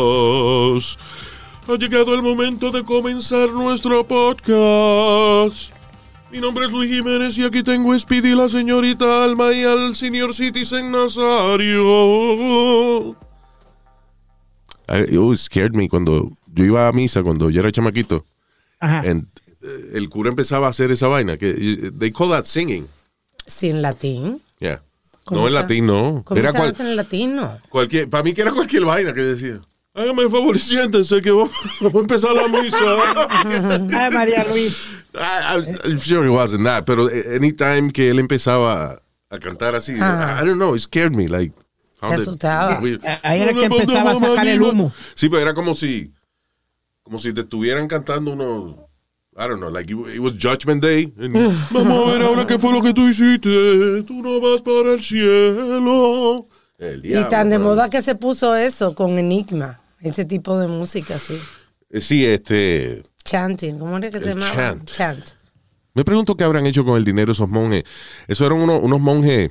Terrícolas. Ha llegado el momento de comenzar nuestro podcast. Mi nombre es Luis Jiménez y aquí tengo a Speedy, la señorita Alma y al señor Citizen Nazario. It always scared me cuando yo iba a misa, cuando yo era chamaquito. Ajá. and, eh, el cura empezaba a hacer esa vaina. que eh, They call that singing. Sí, en latín. Yeah. ¿Cómo No en latín, no. ¿Cómo Era cual- en latín? No. cualquier, para mí que era cualquier vaina que decía. Hágame el favor siéntense que vamos, a empezar la misa. Ay, María Luis. I, I- I'm sure it wasn't that, pero eh, anytime que él empezaba a, cantar así, Ah. I don't know, it scared me, like. how Te asustaba. Ahí era que empezaba a sacar el humo. Sí, pero era como si, como si te estuvieran cantando unos, I don't know, like it, was Judgment Day. and, Vamos a ver ahora qué fue lo que tú hiciste. Tú no vas para el cielo. El Y diablo, tan de moda que se puso eso con Enigma. Ese tipo de música así. Eh, Sí, este. Chanting. ¿Cómo era que se llamaba? chant. Chant. Me pregunto qué habrán hecho con el dinero esos monjes. Esos eran unos, unos monjes.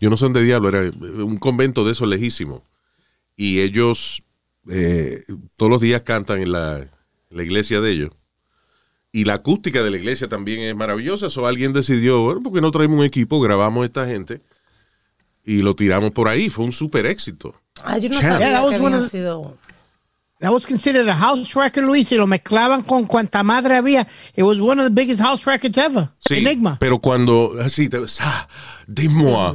Yo no sé dónde diablo, era un convento de esos lejísimos. Y ellos eh, todos los días cantan en la, en la iglesia de ellos. Y la acústica de la iglesia también es maravillosa. So alguien decidió, bueno, ¿por qué no traemos un equipo? Grabamos a esta gente y lo tiramos por ahí. Fue un súper éxito. Ah, yo no Chant. sabía Yeah, que había sido... That was considered a house record, Luis, y lo mezclaban con cuanta madre había. It was one of the biggest house records ever. Sí, Enigma. Pero cuando así, te, sa, dis-moi.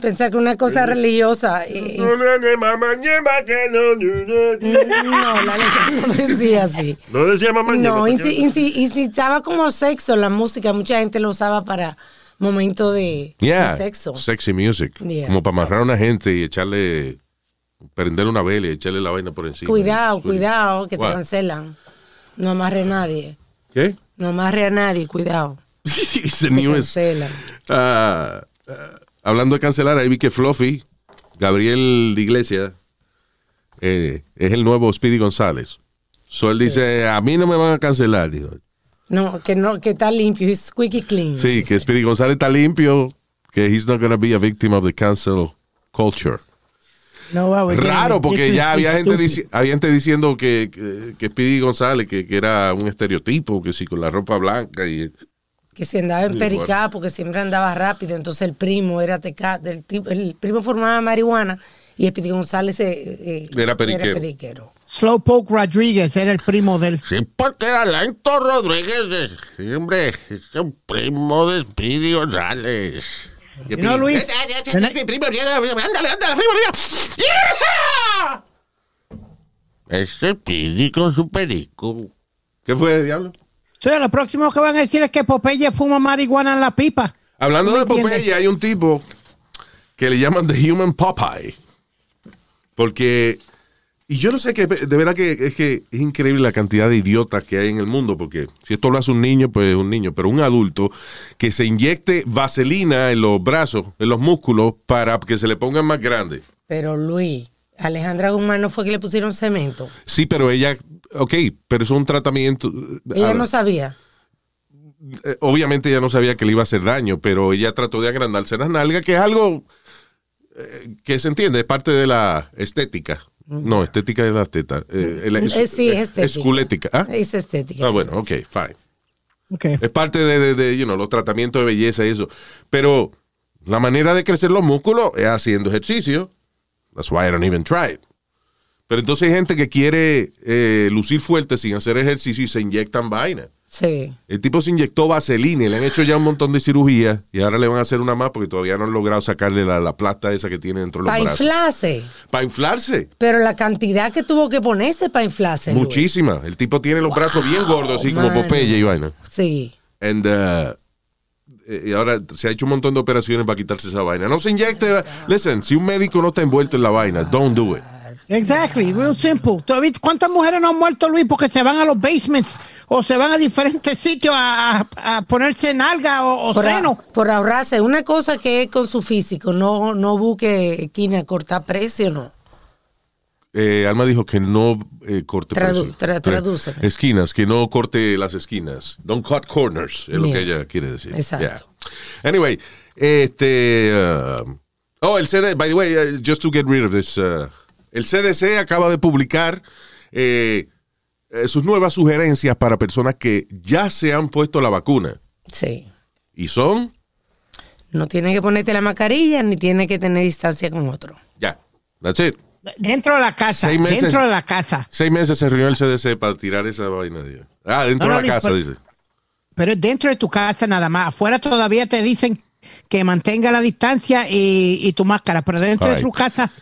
Pensar que una cosa religiosa. es- no, la letra no decía así. No decía mamá. No, inci- inci- incitaba como sexo la música. Mucha gente lo usaba para momentos de, sexo. sexy music. Yeah. Como para amarrar a una gente y echarle, prenderle una vela y echarle la vaina por encima. Cuidado, cuidado, que te cancelan. No amarre a nadie. ¿Qué? No amarre a nadie, cuidado. Te cancelan. Ah, ah, hablando de cancelar, ahí vi que Fluffy, Gabriel de Iglesia, eh, es el nuevo Speedy González. So él dice, a mí no me van a cancelar. Dijo. No, que no, que está limpio, es squeaky clean. Sí, que Speedy González está limpio, que he's not gonna be a victim of the cancel culture. No, I was Raro, porque ya había gente, stupid. dici- había gente diciendo que, que, que Speedy González, que, que era un estereotipo, que sí, con la ropa blanca y... Que si andaba en pericá, porque siempre andaba rápido, entonces el primo era teca, del tipo, el primo formaba marihuana y Espíritu González eh, eh, Era periquero. periquero. Slowpoke Rodriguez era el primo del. Sí, porque era Lento Rodríguez. Sí, hombre, es un primo de Speedy González. You know, Luis. mi primo, ándale, ándale, arriba, arriba. ¡Yeah! Ese Speedy con su perico. ¿Qué fue, diablo? Entonces, lo próximo que van a decir es que Popeye fuma marihuana en la pipa. Hablando ¿Me de entiendes? Popeye, hay un tipo que le llaman The Human Popeye. Porque, y yo no sé qué, de verdad que es que es increíble la cantidad de idiotas que hay en el mundo, porque si esto lo hace un niño, pues es un niño, pero un adulto que se inyecte vaselina en los brazos, en los músculos, para que se le pongan más grandes. Pero Luis, Alejandra Guzmán no fue que le pusieron cemento. Sí, pero ella, ok, pero eso es un tratamiento. Ella no sabía. eh, obviamente ella no sabía que le iba a hacer daño, pero ella trató de agrandarse las nalgas, que es algo eh, que se entiende, es parte de la estética. No, estética de las tetas. Eh, el- es, Eh, sí, es es estética. esculética. ¿Ah? Es estética. Ah, bueno, ok, fine. Ok. Es parte de, de, de, you know, los tratamientos de belleza y eso. Pero la manera de crecer los músculos es haciendo ejercicio. That's why I don't even try it. Pero entonces hay gente que quiere eh, lucir fuerte sin hacer ejercicio y se inyectan vaina. Sí. El tipo se inyectó vaselina y le han hecho ya un montón de cirugías y ahora le van a hacer una más porque todavía no han logrado sacarle la, la plata esa que tiene dentro de los Para brazos. inflarse. Para inflarse. Pero la cantidad que tuvo que ponerse para inflarse. Luis. Muchísima. El tipo tiene los brazos bien gordos, así como. Popeye y vaina. Sí. And, uh, eh, y ahora se ha hecho un montón de operaciones para quitarse esa vaina. No se inyecte. Listen, si un médico no está envuelto en la vaina, don't do it. Exactly, real simple. ¿Tú has visto ¿Cuántas mujeres no han muerto, Luis, porque se van a los basements o se van a diferentes sitios a, a- a ponerse nalga o, o Por, a- seno? por ahorrarse. Una cosa que es con su físico. No, no busque esquina cortar precio, no. Eh, Alma dijo que no eh, corte Tradu- precio. tra- Eh, tradúceme. Esquinas, que no corte las esquinas. Don't cut corners, es lo que ella quiere decir. Exacto. Yeah. Anyway, este... uh, oh, el CD, by the way, uh, just to get rid of this, uh, el CDC acaba de publicar eh, eh, sus nuevas sugerencias para personas que ya se han puesto la vacuna. Sí. Y son, No tiene que ponerte la mascarilla ni tiene que tener distancia con otro. ya, that's it. Dentro de la casa, Seis meses. dentro de la casa. Seis meses se reunió el CDC para tirar esa vaina. de- Ah, dentro No, no, de la casa, por- dice. Pero es dentro de tu casa nada más. Afuera todavía te dicen que mantenga la distancia y, y tu máscara, pero dentro de tu casa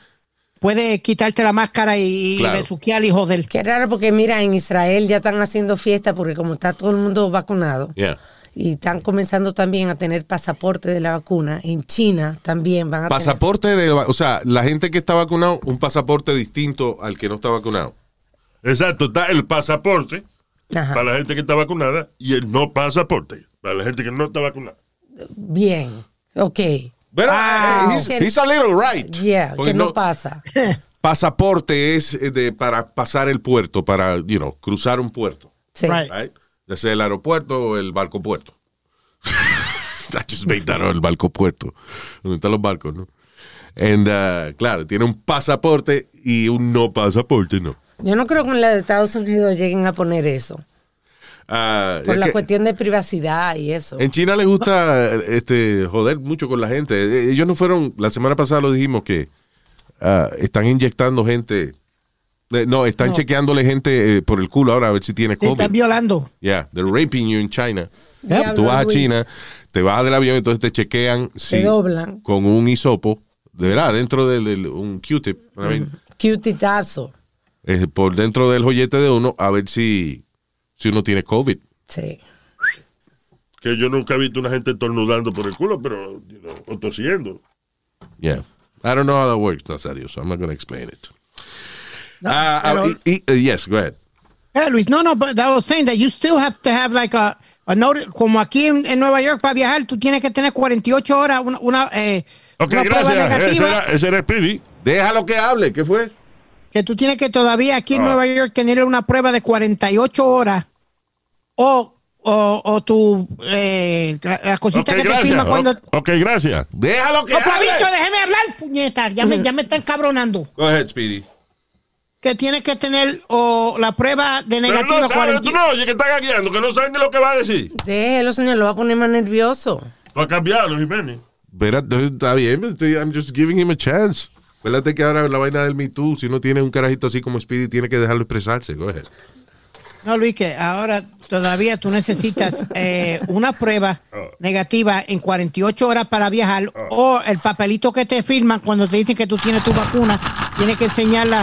puedes quitarte la máscara y, y Claro. besuquear y joder. Qué raro porque mira, en Israel ya están haciendo fiesta porque como está todo el mundo vacunado Yeah. y están comenzando también a tener pasaporte de la vacuna, en China también van a Pasaporte de, o sea, la gente que está vacunado, un pasaporte distinto al que no está vacunado. Exacto, está el pasaporte tener. Ajá. para la gente que está vacunada y el no pasaporte para la gente que no está vacunada. Bien, ok. Pero Wow. eh, he's, he's a little right. Yeah, Porque que no, pasa. Pasaporte es eh, de, para pasar el puerto, para, you know, cruzar un puerto. Sí. Right. Right? Ya sea el aeropuerto o el barco puerto. I just made that el barco puerto. Donde están los barcos, ¿no? And, uh, claro, tiene un pasaporte y un no pasaporte, ¿no? Yo no creo que en los Estados Unidos lleguen a poner eso. Ah, Por la que cuestión de privacidad y eso. En China les gusta este, joder mucho con la gente. Eh, Ellos no fueron, la semana pasada lo dijimos que ah, están inyectando gente. eh, no, están chequeándole gente eh, por el culo ahora a ver si tiene Te COVID. están violando. Yeah, they're raping you in China. Diablo, Tú vas a. China, te vas del avión, entonces te chequean si- doblan. con un hisopo, de verdad, dentro del del- un Q-tip, Cutitazo. eh, por dentro del joyete de uno, a ver si, si uno tiene COVID. Sí. Que yo nunca he visto una gente tornudando por el culo, pero, you know, o tosiendo. Yeah. I don't know how that works, Nazario, so I'm not going to explain it. No, Ah, ah, pero- y- y- uh, yes, go ahead. Eh, Luis, no, no, but I was saying that you still have to have like a, a note, como aquí en, en Nueva York para viajar, tú tienes que tener 48 horas una, una, eh, Ok, una prueba gracias. Ese negativa, era, ese era Speedy. Déjalo que hable, ¿qué fue? Que tú tienes que todavía aquí en Ah. Nueva York tener una prueba de 48 horas o, o, o tu, eh, la, la cosita que te firma cuando... Ok, gracias. Déjalo que No, pero hable. bicho, déjeme hablar, puñeta, ya me, ya me está encabronando. Go ahead, Speedy. Que tienes que tener o la prueba de Pero negativa no sabe, 40 tú no oye que está gagueando, que no ni lo que va a decir. Déjelo, señor, lo va a poner más nervioso. Va a cambiarlo, Jiménez. Pero está bien, I'm just giving him a chance. Acuérdate que ahora la vaina del Me Too, si uno tiene un carajito así como Speedy, tiene que dejarlo expresarse. Go ahead. No, Luis, que ahora todavía tú necesitas eh, una prueba negativa en 48 horas para viajar o el papelito que te firman cuando te dicen que tú tienes tu vacuna, tienes que enseñarla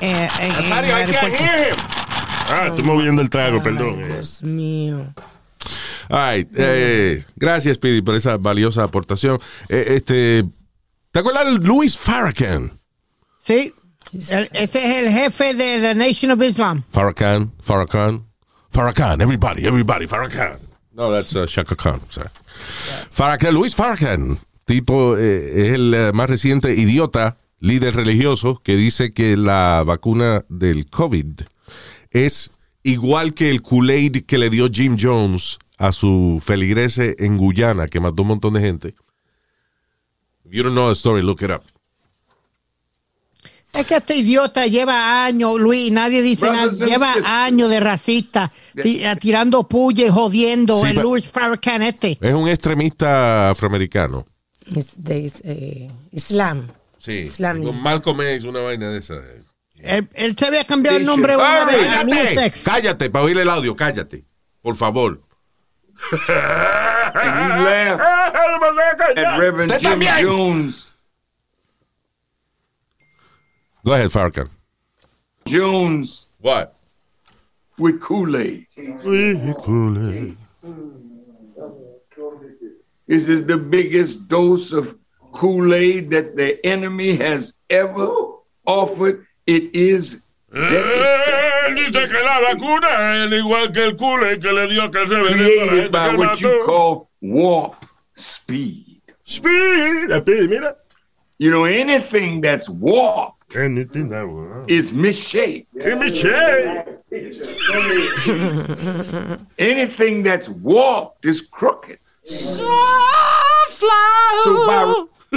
eh, en, en el aeropuerto. Ah, estoy moviendo el trago, perdón. Ay, eh. Dios mío. All right, eh, gracias, Speedy, por esa valiosa aportación. Eh, este, ¿Te acuerdas de Louis Farrakhan? Sí, el- ese es el jefe de The Nation of Islam. Farrakhan, Farrakhan, Farrakhan, everybody, everybody, Farrakhan. No, that's uh, Shaka Khan, sorry. Farrakhan, Luis Farrakhan, tipo, eh, es el eh, más reciente idiota, líder religioso, que dice que la vacuna del COVID es igual que el Kool-Aid que le dio Jim Jones a su feligrese en Guyana, que mató un montón de gente. If you don't know the story, look it up. Es que este idiota lleva años, Luis, nadie dice nada, lleva años de racista, eh, tirando puya y jodiendo Sí, el Louis Farrakhan este. Es un extremista afroamericano. Es de eh, Islam. Sí. Islam. Con Malcolm X, una vaina de esa. Él, él se había cambiado el nombre una vez ¡Cállate! Cállate, para oír el audio, cállate. Por favor. And you laugh at Reverend Usted Jim. Jones. Go ahead, Farrakhan. Jones What? with Kool-Aid. With Kool Aid. This is the biggest dose of Kool-Aid that the enemy has ever offered. It is Eh, dice que la vacuna es igual que el culo que le dio que se vendió a la created gente by que what you call warp speed. Speed, speed, mira. You know, anything that's warped Anything that will- is misshaped. Sí, Michelle. Anything that's warped is crooked. So by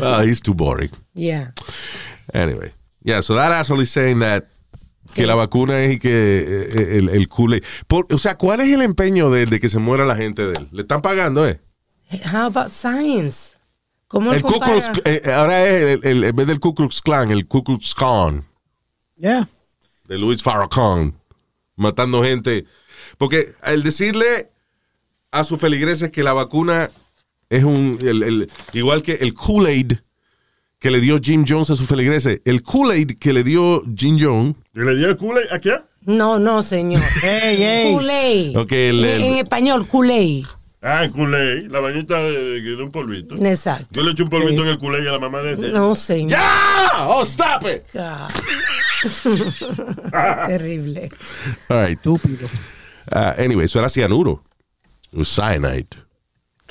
Ah, he's too boring. Yeah. Anyway. Yeah, so that asshole is saying that que la vacuna es y que eh, el, el Kool-Aid. Por- O sea, ¿cuál es el empeño de, de que se muera la gente de él? ¿Le están pagando, eh? How about science? ¿Cómo El Ku? Klux, eh, ahora es el, el- en vez del Ku Klux Klan, el Ku Klux Klan Yeah. de Louis Farrakhan, matando gente. Porque al decirle a sus feligreses que la vacuna es un, el- el- igual que el Kool-Aid que le dio Jim Jones a sus feligreses, el Kool-Aid que le dio Jim Jones, ¿Y le dio el culo a quién? No, no, señor. Ey, ey. Kool-Aid. Ok, el- En- el- en español, Kool-Aid. Ah, el culé, la bañita de, de- de un polvito. Exacto. Yo le eché un polvito en el culé a la mamá de este. No, señor. ¡Ya! ¡Oh, stop it! Ah. Terrible. All right. Estúpido. Ah, anyway, eso era cianuro. It was cyanide.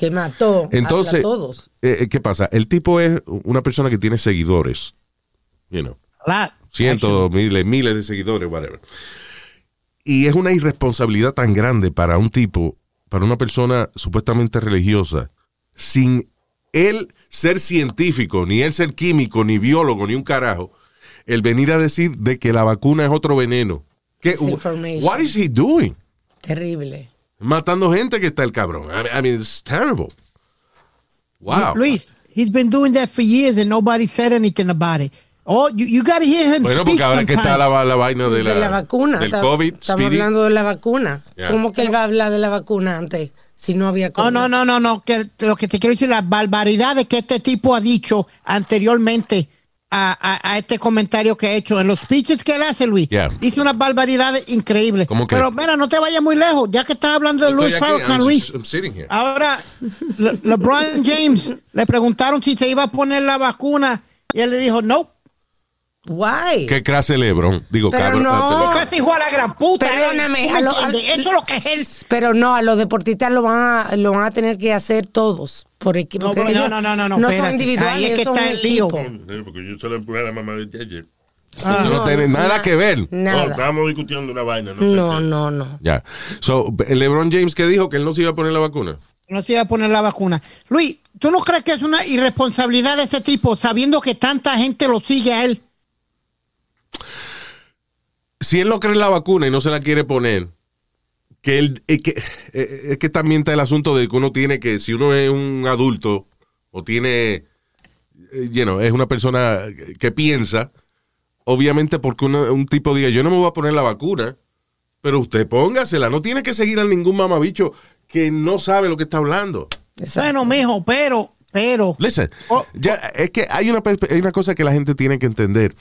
Que mató Entonces, a todos. eh, eh, ¿qué pasa? El tipo es una persona que tiene seguidores. You know, A lot. cientos, miles, miles de seguidores, whatever. Y es una irresponsabilidad tan grande para un tipo, para una persona supuestamente religiosa, sin él ser científico, ni él ser químico, ni biólogo, ni un carajo, el venir a decir de que la vacuna es otro veneno. ¿Qué, what is he doing? Terrible. Matando gente que está el cabrón. I mean, I mean, it's terrible. Wow. Luis, he's been doing that for years and nobody said anything about it. Oh, you, you got to hear him Bueno, speak porque ahora que está la, la vaina de la, de la vacuna. del Ta- COVID, Estamos Speedy. hablando de la vacuna. Ya. ¿Cómo que él va a hablar de la vacuna antes si no había No, COVID? no, no, no, no. Que lo que te quiero decir, las barbaridades que este tipo ha dicho anteriormente a, a- a este comentario que ha hecho en los speeches que él hace, Luis. Yeah. Dice unas barbaridades increíbles. ¿Cómo que? Pero mira, no te vayas muy lejos, ya que estás hablando de Estoy Luis Farrakhan, I'm Luis. just- I'm sitting here. Ahora, Le- LeBron James le preguntaron si se iba a poner la vacuna y él le dijo, no. Why? Qué clase Lebron. Digo, Pero cabrón. no. Este hijo a la gran puta. Perdóname, ¿eh? ¿Tú me a lo- Eso es lo que es él. Pero no, a los deportistas lo van a, lo van a tener que hacer todos. Por equipo. No, porque no, no, no, no, no, son individuales, Ahí es que está el lío. Sí, porque yo se la empujé a la mamá de ayer. Sí, Eso no tiene nada que ver. No, estábamos discutiendo una vaina. No, No, no, no. Ya. So, LeBron James que dijo que él no se iba a poner la vacuna. No se iba a poner la vacuna. Luis, ¿tú no crees que es una irresponsabilidad de ese tipo sabiendo que tanta gente lo sigue a él? Si él no cree en la vacuna y no se la quiere poner, que él, es que, eh, es que también está el asunto de que uno tiene que, si uno es un adulto o tiene, eh, you know, es una persona que piensa, obviamente porque uno- un tipo diga, yo no me voy a poner la vacuna, pero usted póngasela, no tiene que seguir a ningún mamabicho que no sabe lo que está hablando. Bueno, mijo, pero, pero. Listen, Oh, ya, es que hay una, hay una cosa que la gente tiene que entender.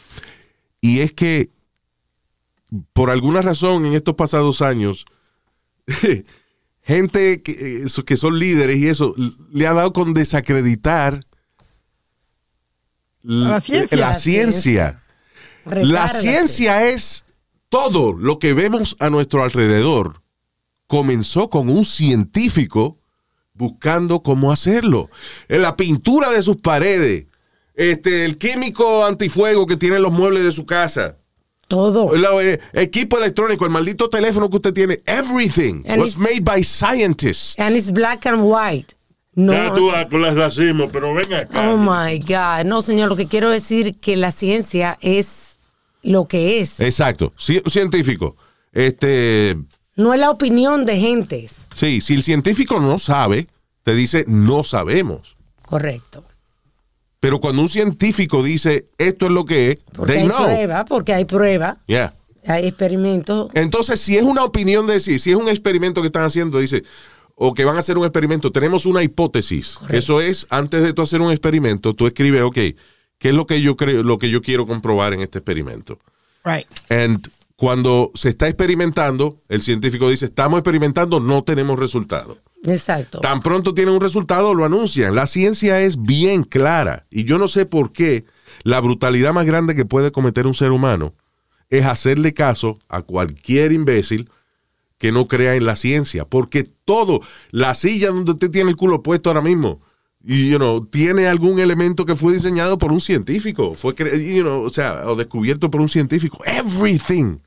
Y es que, por alguna razón, en estos pasados años, gente que, eh, que son líderes y eso, le ha dado con desacreditar la ciencia. La La ciencia. La ciencia es todo lo que vemos a nuestro alrededor. Comenzó con un científico buscando cómo hacerlo. En la pintura de sus paredes, este, el químico antifuego que tiene en los muebles de su casa, Todo. el eh, equipo electrónico, el maldito teléfono que usted tiene, everything And was made by scientists. And it's black and white. No. Ya tú con el racismo, pero ven acá. Oh my God. No, señor, lo que quiero decir que la ciencia es lo que es. Exacto, Ci- científico. Este, No es la opinión de gentes. sí, si el científico no sabe, te dice no sabemos. Correcto. Pero cuando un científico dice esto es lo que es, Porque they hay know. prueba, porque hay prueba. Yeah. Hay experimentos. Entonces, si es una opinión de si, si es un experimento que están haciendo, dice, o que van a hacer un experimento, tenemos una hipótesis. Eso es, antes de tú hacer un experimento, tú escribes, ok, ¿qué es lo que yo creo, lo que yo quiero comprobar en este experimento? Right. And cuando se está experimentando, el científico dice, estamos experimentando, no tenemos resultado. Exacto. Tan pronto tienen un resultado, lo anuncian. La ciencia es bien clara. Y yo no sé por qué la brutalidad más grande que puede cometer un ser humano es hacerle caso a cualquier imbécil que no crea en la ciencia. Porque todo, la silla donde usted tiene el culo puesto ahora mismo, y, you know, tiene algún elemento que fue diseñado por un científico, fue, you know, o sea, o descubierto por un científico. Everything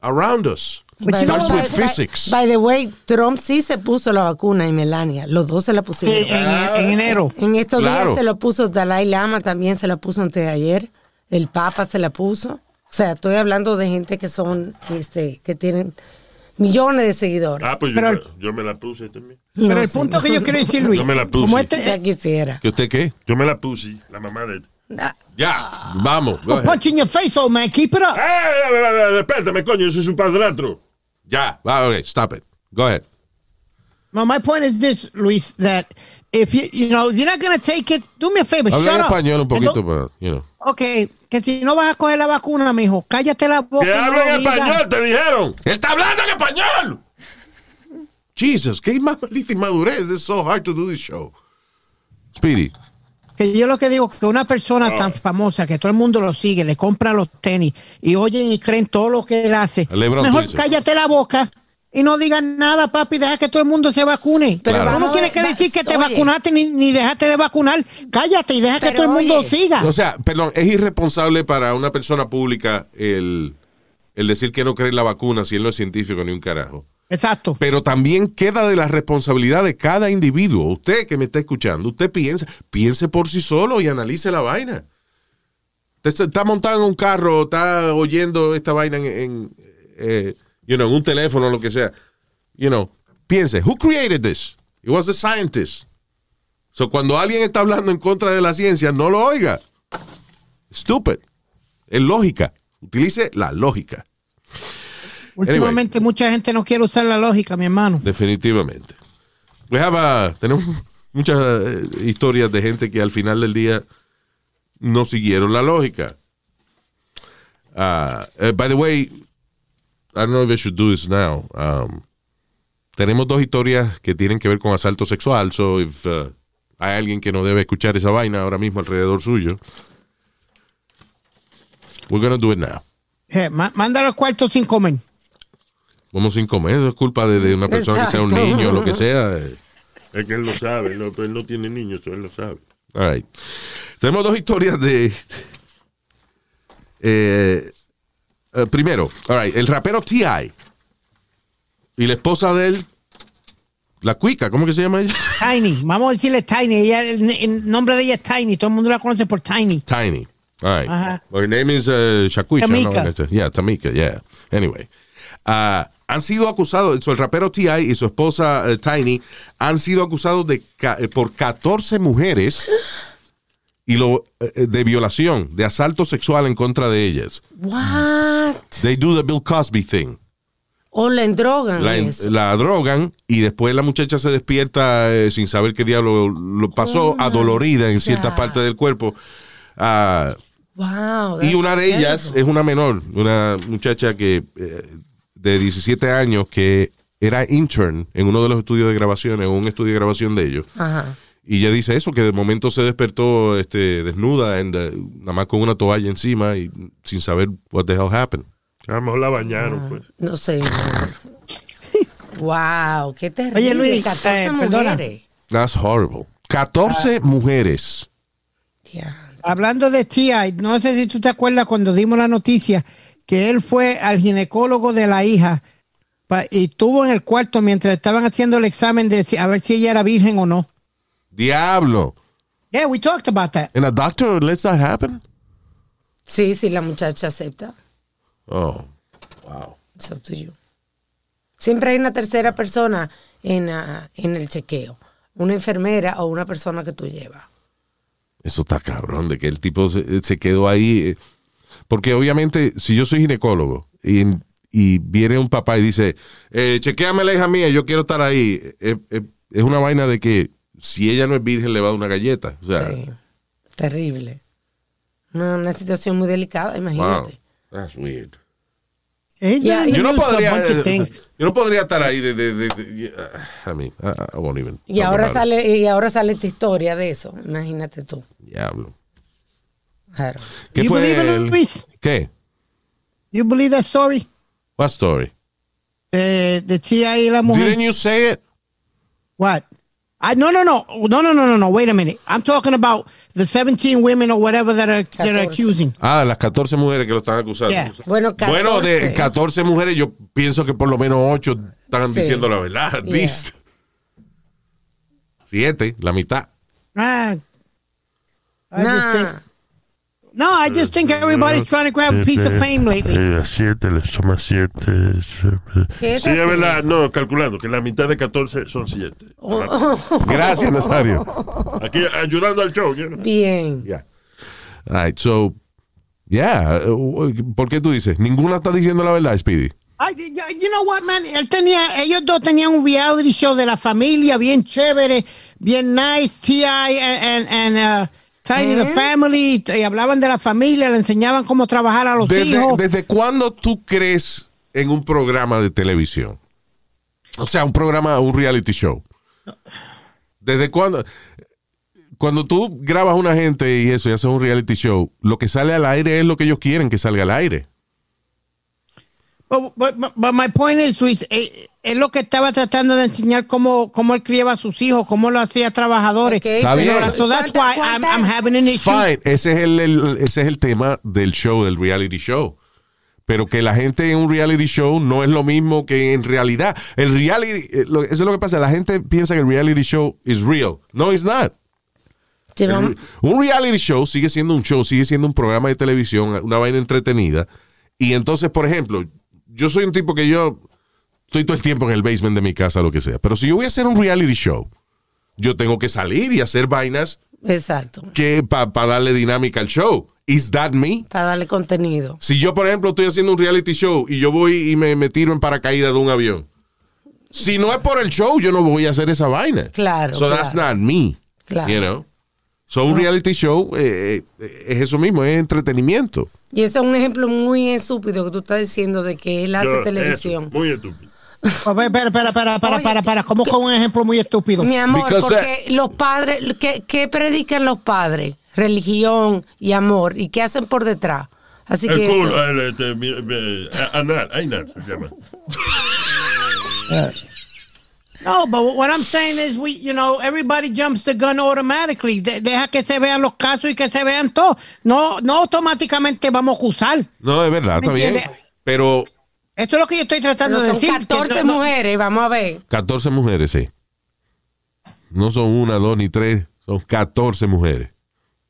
around us But you know starts what? with by, physics. by the way, Trump sí se puso la vacuna y Melania. Los dos se la Sí, pusieron. en, en enero. En estos Claro. días se lo puso Dalai Lama, también se la puso antes de ayer. El Papa se la puso. O sea, estoy hablando de gente que son, este, que tienen millones de seguidores. Ah, pues yo, Pero- me- yo me la puse también. Pero No el punto que yo quiero decir, Luis, Yo me la puse. como este, Ya quisiera. ¿Que usted qué? Yo me la puse, la mamá de... Ah, Ya, vamos. punch in your face, old man, keep it up. ¡Eh! Respétame, coño, yo soy su padrastro. Ya, va, ok, stop it. Go ahead. No, my point is this, Luis, that if you, you know, if you're not going to take it, do me a favor, Habla en shut up. español un poquito, pero, you know. don't- Ok, que si no vas a coger la vacuna, mijo, cállate la boca. Que y no en español, te dijeron. ¡Él está hablando en español! Jesus, qué maldita inmadurez. It's so hard to do this show. Speedy. Que yo lo que digo que una persona tan famosa que todo el mundo lo sigue, le compra los tenis y oyen y creen todo lo que él hace. LeBron Mejor cállate la boca y no digas nada, papi, deja que todo el mundo se vacune. Pero tú no a tienes que decir que te oye. vacunaste ni, ni dejaste de vacunar. Cállate y deja que todo el mundo oye. siga. O sea, perdón, es irresponsable para una persona pública el, el decir que no cree en la vacuna si él no es científico ni un carajo. Exacto. Pero también queda de la responsabilidad de cada individuo. Usted que me está escuchando, usted piensa, piense por sí solo y analice la vaina. Está montado en un carro, está oyendo esta vaina en, eh, you know, un teléfono o lo que sea. You know, piense, who created this? It was a scientist. So cuando alguien está hablando en contra de la ciencia, no lo oiga. Stupid. Es lógica. Utilice la lógica. Últimamente mucha gente no quiere usar la lógica, mi hermano. Definitivamente. We have a- tenemos muchas eh, historias de gente que al final del día no siguieron la lógica. Eh, by the way, I don't know if I should do this now. Um, tenemos dos historias que tienen que ver con asalto sexual. So, if uh, hay alguien que no debe escuchar esa vaina ahora mismo alrededor suyo, we're gonna do it now. Eh, má- mándalo al cuarto sin comer. Vamos sin comer, es culpa de, de una persona que sea un niño o lo que sea. eh. Es que él lo sabe, no, él no tiene niños, él lo sabe. All right. Tenemos dos historias de. eh, eh, primero, all right, el rapero T.I. y la esposa de él, la cuica, ¿cómo que se llama ella? Tiny, vamos a decirle Tiny. Ella, el, el nombre de ella es Tiny. Todo el mundo la conoce por Tiny. Tiny. All right. Ajá. Her name is uh, Shaquisha. Tamika. ¿no? Yeah, Tamika, yeah. Anyway. Ah, han sido acusados, el rapero T.I. y su esposa eh, Tiny han sido acusados de eh, por 14 mujeres y lo, eh, de violación, de asalto sexual en contra de ellas. What? They do the Bill Cosby thing. O la endrogan. La, drogan y después la muchacha se despierta eh, sin saber qué diablo lo pasó, Oh, adolorida en cierta God. parte del cuerpo. Ah, Wow. y una de ellas es una menor, una muchacha que eh, de 17 años que era intern en uno de los estudios de grabación, en un estudio de grabación de ellos. Ajá. Y ella dice eso, que de momento se despertó este, desnuda, and, uh, nada más con una toalla encima y sin saber what the hell happened. A lo mejor la bañaron, pues. No sé. wow, qué terrible. Oye, Luis, 14 eh, perdona. mujeres. That's horrible. 14 mujeres. Ya. Hablando de T.I., no sé si tú te acuerdas cuando dimos la noticia que él fue al ginecólogo de la hija pa- y estuvo en el cuarto mientras estaban haciendo el examen de si- a ver si ella era virgen o no. Diablo. Yeah, we talked about that. And a doctor lets that happen? Sí, sí, la muchacha acepta. Oh. It's up to you. Siempre hay una tercera persona en, ah, en el chequeo. Una enfermera o una persona que tú llevas. Eso está cabrón, de que el tipo se, se quedó ahí. eh, Porque obviamente, si yo soy ginecólogo y, y viene un papá y dice, eh, chequeame la hija mía, yo quiero estar ahí. Eh, eh, es una vaina de que si ella no es virgen le va a dar una galleta. O sea, Sí. Terrible. Una, una situación muy delicada, wow, imagínate. that's weird. Yeah, the Yo no podría, eh, yo no podría estar ahí de, de, de, de- I mean, I, I won't even Y ahora it. sale, y ahora sale esta historia de eso. Imagínate tú. Diablo. ¿Qué You fue believe in el- Luis? ¿Qué? You believe that story? What story? Eh, de T.I. y la mujer. Didn't you say it? What? I, no, no, no, no, no, no, no, no. Wait a minute. I'm talking about the 17 women or whatever that are that are 14. accusing. Ah, las 14 mujeres que lo están acusando. Yeah. Bueno, 14. Bueno, de 14 mujeres, yo pienso que por lo menos 8 están Sí. diciendo la verdad. At Yeah. least. Siete, la mitad. Ah, I just think, Nah. No, I just think everybody's trying to grab a piece of fame lately. Eh, siete, le suma siete. ¿Qué es Sí, es así? verdad. No, calculando que la mitad de 14 son 7. Gracias, Nazario. Aquí ayudando al show. Bien. Yeah. All right, so, yeah. uh, ¿Por qué tú dices? Ninguna está diciendo la verdad, Speedy. I, you know what, man? Él tenía, ellos dos tenían un reality show de la familia bien chévere, bien nice. T.I. and, and, and, uh, The Family, y hablaban de la familia, le enseñaban cómo trabajar a los ¿Desde, hijos. ¿Desde cuándo tú crees en un programa de televisión? O sea, un programa, un reality show. ¿Desde cuándo? Cuando tú grabas a una gente y eso y haces un reality show, lo que sale al aire es lo que ellos quieren que salga al aire. But, but, but- my point is, Luis, eh, es lo que estaba tratando de enseñar cómo, cómo él criaba a sus hijos, cómo lo hacía trabajadores. Ok, Está bien. So that's why I'm, I'm having an issue. Fine, ese es el, el- ese es el tema del show, del reality show. Pero que la gente en un reality show no es lo mismo que en realidad. El reality, eh, lo- eso es lo que pasa. La gente piensa que el reality show is real. No, it's not. Sí, El- un reality show sigue siendo un show, sigue siendo un programa de televisión, una vaina entretenida. Y entonces, por ejemplo, yo soy un tipo que yo estoy todo el tiempo en el basement de mi casa, lo que sea. Pero si yo voy a hacer un reality show, yo tengo que salir y hacer vainas Exacto. que para darle dinámica al show. Is that me? Para darle contenido. Si yo, por ejemplo, estoy haciendo un reality show y yo voy y me, me tiro en paracaídas de un avión. Si no es por el show, yo no voy a hacer esa vaina. Claro, So that's not me. Claro. You know? So un reality show eh, eh, es eso mismo, es entretenimiento. Y ese es un ejemplo muy estúpido que tú estás diciendo de que él hace Yo, televisión. eso, muy estúpido. Oh, Espera, espera, espera, para, para, para, para. ¿Cómo con un ejemplo muy estúpido? Mi amor, Because, porque los padres, ¿qué, qué predican los padres? Religión y amor. ¿Y qué hacen por detrás? Así El que culo, eso- el, este, mi- mi- anal, anal se llama. No, but what I'm saying is, we, you know, everybody jumps the gun automatically. De- deja que se vean los casos y que se vean todos. No, no automáticamente vamos a acusar. No, es verdad, ¿Me está bien. Pero Esto es lo que yo estoy tratando Pero de son decir. que 14 no- mujeres, vamos a ver. 14 mujeres, sí. No son una, dos ni tres, son 14 mujeres.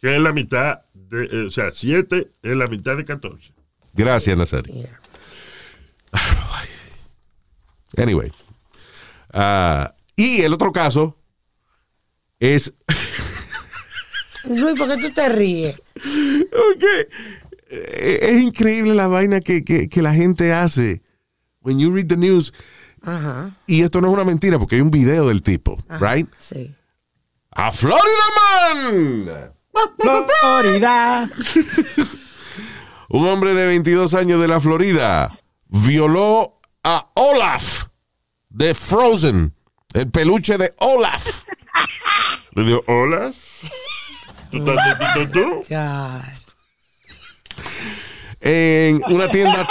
Que es la mitad, de, eh, o sea, 7 es la mitad de 14. Gracias, Nazario. Anyway. Ah, y el otro caso es Luis, ¿por qué tú te ríes? Eh, Es increíble la vaina que, que, que la gente hace. When you read the news. Ajá. Y esto no es una mentira porque hay un video del tipo, right? Sí. A Florida Man. Florida. Un hombre de 22 años de la Florida violó a Olaf de Frozen. El peluche de Olaf. Le digo, hola. ¿Tú estás tú, tú, tú? God. En una tienda.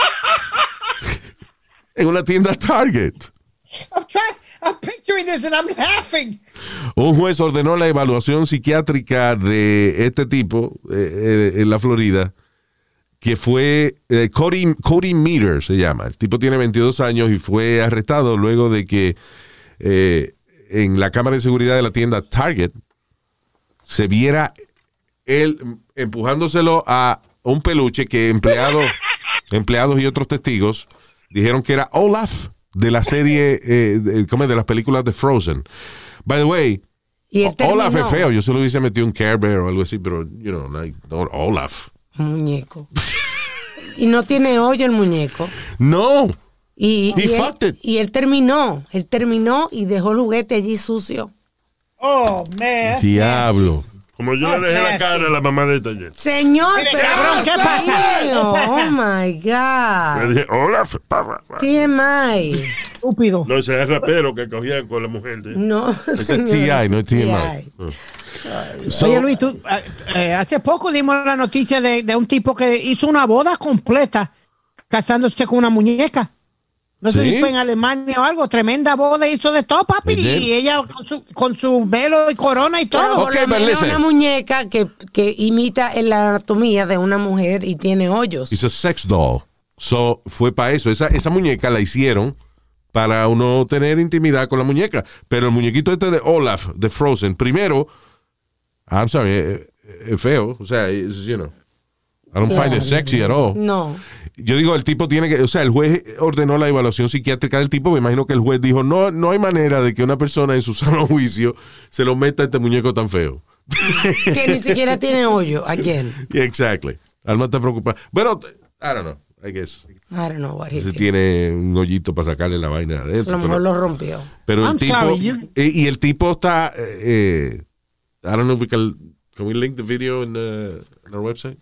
en una tienda Target. I'm trying, I'm picturing this and I'm laughing. Un juez ordenó la evaluación psiquiátrica de este tipo eh, eh, en la Florida, que fue eh, Cody, Cody Meter, se llama. El tipo tiene 22 años y fue arrestado luego de que eh, en la cámara de seguridad de la tienda Target se viera él empujándoselo a un peluche que empleados, empleados y otros testigos dijeron que era Olaf de la serie, eh, de, ¿cómo es? de las películas de Frozen. By the way, Y Olaf es feo. Yo se lo hubiese metido un Care Bear o algo así, pero, you know, like, Olaf. Muñeco. Y no tiene hoyo el muñeco. No. Y, y, él, y terminó. Él terminó y dejó el juguete allí sucio. Oh, man. Diablo. Como yo le dejé la cara a la mamá de esta ayer. Señor, pero cabrón, ¿qué pasa? mío, ¿Qué Oh my Le God. dije, hola. f- pa, pa, pa". TMI. Estúpido. No, ese es rapero que cogían con la mujer. de- No. Ese es TI, no es TMI. So- Oye, Luis, tú, eh, eh, hace poco dimos la noticia de, de un tipo que hizo una boda completa casándose con una muñeca. No sé si fue en Alemania o algo. Tremenda boda hizo de todo, papi. Y ella con su, con su velo y corona y todo. por Ok, lo but menos listen. una muñeca que, que imita la anatomía de una mujer y tiene hoyos. It's a sex doll. So, fue para eso. Esa, esa muñeca la hicieron para uno tener intimidad con la muñeca. Pero el muñequito este de Olaf, de Frozen, primero, I'm sorry, eh, eh, es feo. O sea, you know, I don't find it sexy at all. No. Yo digo, el tipo tiene que, o sea, el juez ordenó la evaluación psiquiátrica del tipo, me imagino que el juez dijo, no, no hay manera de que una persona en su sano juicio se lo meta a este muñeco tan feo. Que ni siquiera tiene hoyo. Again. Yeah, exactly. Alma está preocupada. Bueno, I don't know, I guess. I don't know what he Se did. tiene un hoyito para sacarle la vaina A adentro. lo mejor Pero, lo rompió. pero el I'm tipo. sorry, you- y, y el tipo está. Eh, I don't know if we can. Can we link the video in, the, in our website?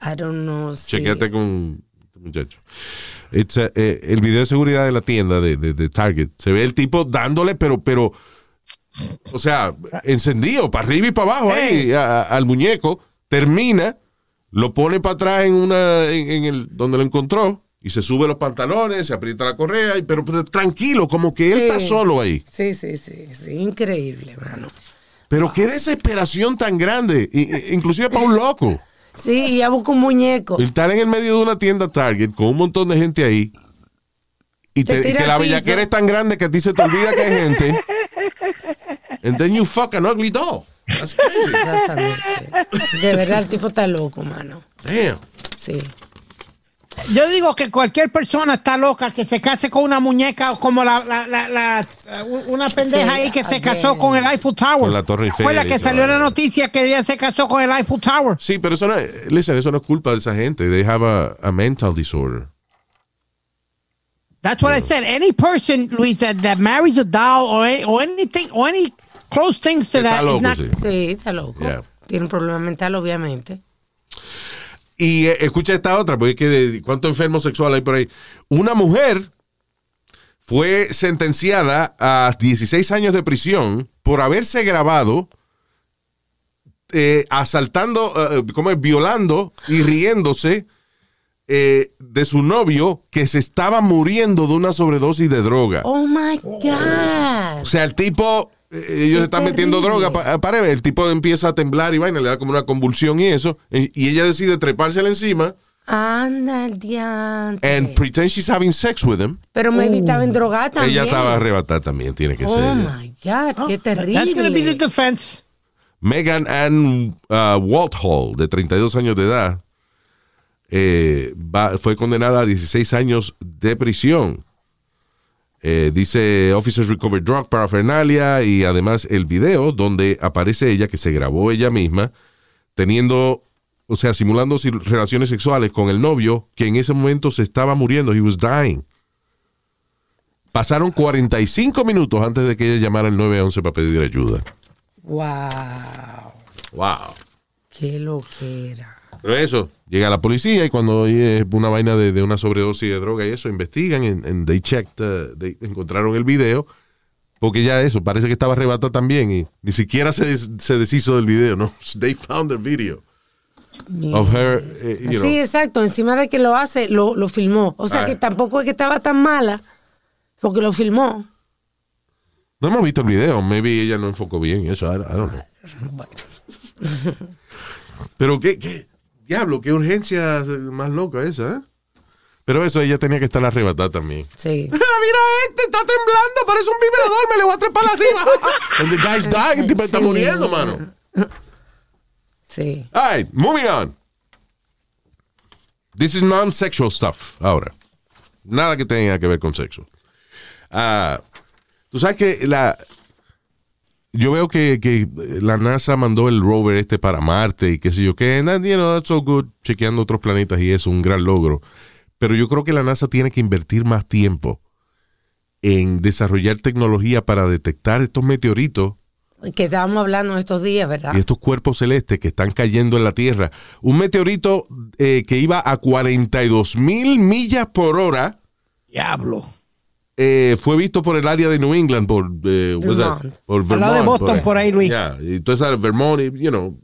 I don't know. si- Chequeate con este muchacho. It's, uh, eh, el video de seguridad de la tienda de, de- de Target. Se ve el tipo dándole, pero, pero. O sea, encendido, para arriba y para abajo ahí, a- a- al muñeco. Termina, lo pone para atrás en una. En, en el, donde lo encontró. Y se sube los pantalones, se aprieta la correa, pero, pero tranquilo, como que él Sí. está solo ahí. Sí, sí, sí, sí. Increíble, mano. Pero qué desesperación tan grande, inclusive para un loco. Sí, y ya busca un muñeco. Estar en el medio de una tienda Target con un montón de gente ahí y, Te te- y tira que la bellaquera es tan grande que a ti se te olvida que hay gente. And then you fuck an ugly doll. That's crazy. De verdad, el tipo está loco, mano. Damn. Sí. Yo digo que cualquier persona está loca que se case con una muñeca o como la, la, la, la- una pendeja ahí que se casó con el Eiffel Tower. Con la Torre Eiffel Fue la que salió la noticia que ella se casó con el Eiffel Tower. Sí, pero eso no, es- listen, eso no es culpa de esa gente. They have a, a mental disorder. That's what I said. Any person, Luis, that, that marries a doll or, or anything or any close things to Está that is loco, not- sí. Sí, está loco. Yeah. Tiene un problema mental, obviamente. Y eh, escucha esta otra, porque es que cuánto enfermo sexual hay por ahí. Una mujer fue sentenciada a 16 años de prisión por haberse grabado eh, asaltando, eh, ¿cómo es? Violando y riéndose eh, de su novio que se estaba muriendo de una sobredosis de droga. Oh my God. O sea, el tipo, eh, ellos Qué están metiendo terrible. droga pa- para ver, el tipo empieza a temblar y vaina, le da como una convulsión y eso, y, y ella decide trepársela encima Anda el diante. and pretend she's having sex with him. Pero me evitaba en droga también. Ella estaba arrebatada también, tiene que Oh ser. my God, qué That's gonna be the terrible. defense. Megan Ann uh, Walthall, de 32 años de edad, eh, va- fue condenada a 16 años de prisión. Eh, dice Officers Recovered Drug Paraphernalia y además el video donde aparece ella, que se grabó ella misma, teniendo, o sea, simulando si- relaciones sexuales con el novio que en ese momento se estaba muriendo. He was dying. Pasaron 45 minutos antes de que ella llamara al 911 para pedir ayuda. Wow. Wow. Qué loquera. Pero eso, llega la policía y cuando es una vaina de, de una sobredosis de droga y eso, investigan en they checked, uh, they encontraron el video, porque ya eso, parece que estaba arrebata también y ni siquiera se, des- se deshizo del video, ¿no? They found the video of her, eh, you know. Sí, exacto. Encima de que lo hace, lo, lo filmó. O sea Ah. que tampoco es que estaba tan mala, porque lo filmó. No hemos visto el video, maybe ella no enfocó bien eso, I, I don't know. Pero qué, qué, diablo, qué urgencia más loca esa, ¿eh? Pero eso ella tenía que estar arrebatada también. Sí. Mira este, está temblando, parece un vibrador, me le voy a trepar arriba. And the guy's dying, el tipo está muriendo, mano. Sí. All right, moving on. This is non-sexual stuff, ahora. Nada que tenga que ver con sexo. Ah, Tú sabes que la, yo veo que, que la NASA mandó el rover este para Marte y qué sé yo qué, and, you know, that's so good, chequeando otros planetas y eso, un gran logro. Pero yo creo que la NASA tiene que invertir más tiempo en desarrollar tecnología para detectar estos meteoritos Que estábamos hablando estos días, ¿verdad? y estos cuerpos celestes que están cayendo en la Tierra. Un meteorito eh, que iba a 42 mil millas por hora Diablo. Eh, fue visto por el área de New England, por, eh? Vermont. por Al lado de Boston, por ahí, Luis. Yeah, y toda esa Vermont, y, you know,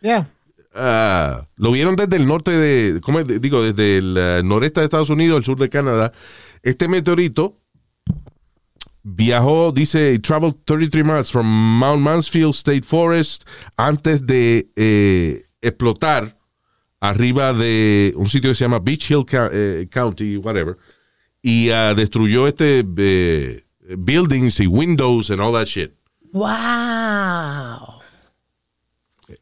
Yeah. ah, lo vieron desde el norte de, ¿cómo es? digo, desde el eh, noreste de Estados Unidos, el sur de Canadá. Este meteorito viajó, dice, traveled 33 miles from Mount Mansfield State Forest antes de eh, explotar arriba de un sitio que se llama Beach Hill eh, County, whatever, y ah, destruyó este eh, buildings y windows and all that shit. ¡Wow!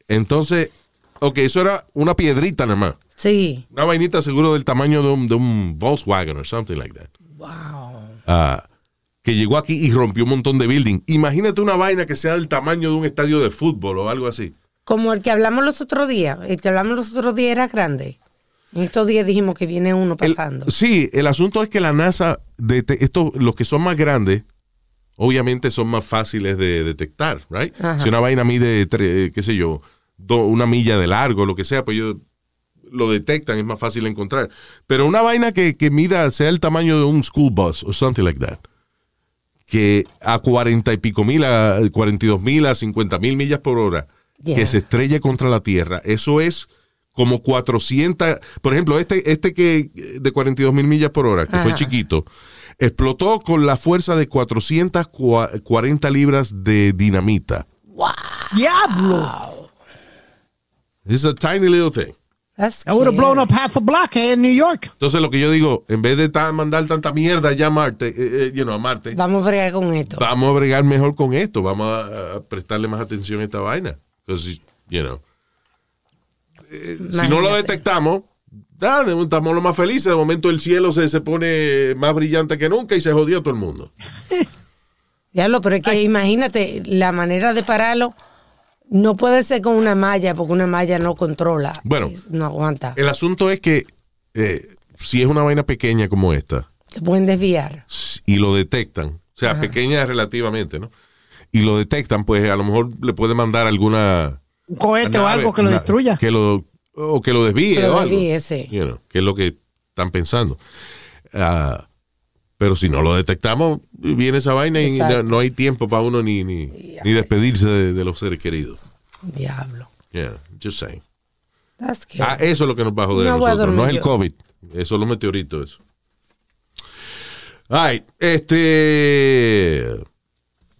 Entonces, ok, eso era una piedrita nada más. Sí. Una vainita seguro del tamaño de un, de un Volkswagen or something like that. ¡Wow! Ah, que llegó aquí y rompió un montón de building. Imagínate una vaina que sea del tamaño de un estadio de fútbol o algo así. Como el que hablamos los otros días. El que hablamos los otros días era grande. En estos días dijimos que viene uno El- pasando. sí, el asunto es que la NASA, de, estos, los que son más grandes, obviamente son más fáciles de detectar, right? Ajá. Si una vaina mide, tre- qué sé yo, do- una milla de largo, lo que sea, pues ellos lo detectan, es más fácil encontrar. Pero una vaina que, que mida, sea el tamaño de un school bus o something like that, que a cuarenta y pico mil, a 42 mil, a 50 mil millas por hora, Yeah. que se estrelle contra la Tierra, eso es como 400, por ejemplo, este, este que de 42 mil millas por hora, que fue chiquito, explotó con la fuerza de 440 libras de dinamita. Diablo. It's a tiny little thing. That's I would have blown up half a block in New York. Entonces lo que yo digo, en vez de mandar tanta mierda ya a Marte, eh, eh, you know, a Marte, Vamos a bregar con esto. vamos a bregar mejor con esto, vamos a, a prestarle más atención a esta vaina. Because, you know, eh, si no lo detectamos, dale, estamos lo más felices. De momento el cielo se, se pone más brillante que nunca y se jodió todo el mundo. Diablo, pero es que imagínate, la manera de pararlo no puede ser con una malla, porque una malla no controla. Bueno. No aguanta. El asunto es que eh, si es una vaina pequeña como esta Te pueden desviar. y lo detectan, o sea, pequeña relativamente, ¿no? Y lo detectan, pues a lo mejor le puede mandar alguna Un cohete o algo que lo na- destruya. Que lo, o que lo desvíe. Que lo o algo. desvíe, sí. You know, que es lo que están pensando. Ah, pero si no lo detectamos, viene esa vaina y no, no hay tiempo para uno ni, ni, ni despedirse de, de los seres queridos. Diablo. Yeah, just saying. That's. Ah, eso es lo que nos va a joder No a nosotros. No es el. COVID. Eso son los meteoritos, eso. Ay, este.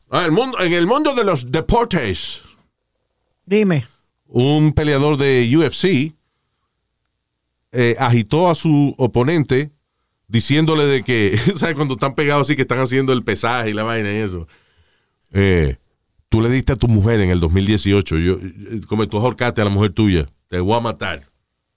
Ah, el mundo, en el mundo de los deportes. Dime. un peleador de UFC eh, agitó a su oponente diciéndole de que, ¿sabes? Cuando están pegados así que están haciendo el pesaje y la vaina y eso. Eh, tú le diste a tu mujer en el 2018, yo, eh, como tú ahorcaste a la mujer tuya, te voy a matar.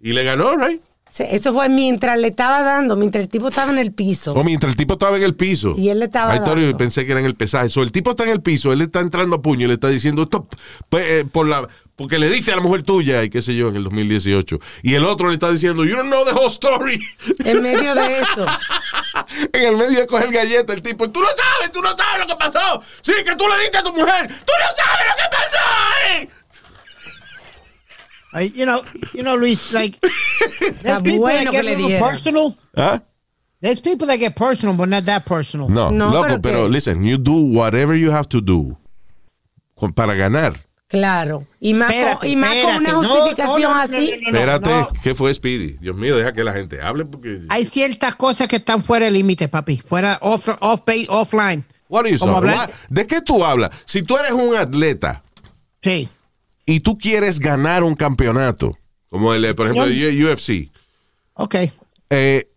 Y le ganó, right? Eso fue mientras le estaba dando, mientras el tipo estaba en el piso. O mientras el tipo estaba en el piso. Y él le estaba Ay, dando. pensé que era en el pesaje. So, el tipo está en el piso, él está entrando a puño y le está diciendo esto pues, eh, por la, porque le diste a la mujer tuya y qué sé yo en el 2018. Y el otro le está diciendo, you don't know the whole story. En medio de eso. en el medio de coger galleta, el tipo, tú no sabes, tú no sabes lo que pasó. Sí, que tú le diste a tu mujer. Tú no sabes lo que pasó. eh". I- you know, you know, Luis, like there's people bueno that que get le a personal. ¿Ah? There's people that get personal, but not that personal. No, No, loco, pero pero, listen, you do whatever you have to do con- para ganar. Claro. Y más, con, Espérate, y más con una justificación no, no, así. no, no, no. Espérate, no. ¿qué fue Speedy? Dios mío, deja que la gente hable porque... Hay ciertas cosas que están fuera del límite, papi. Fuera off, off base, offline. What are you ¿De qué tú hablas? Si tú eres un atleta Sí. Y tú quieres ganar un campeonato, como el, eh, por ejemplo, el UFC, Ok. eh,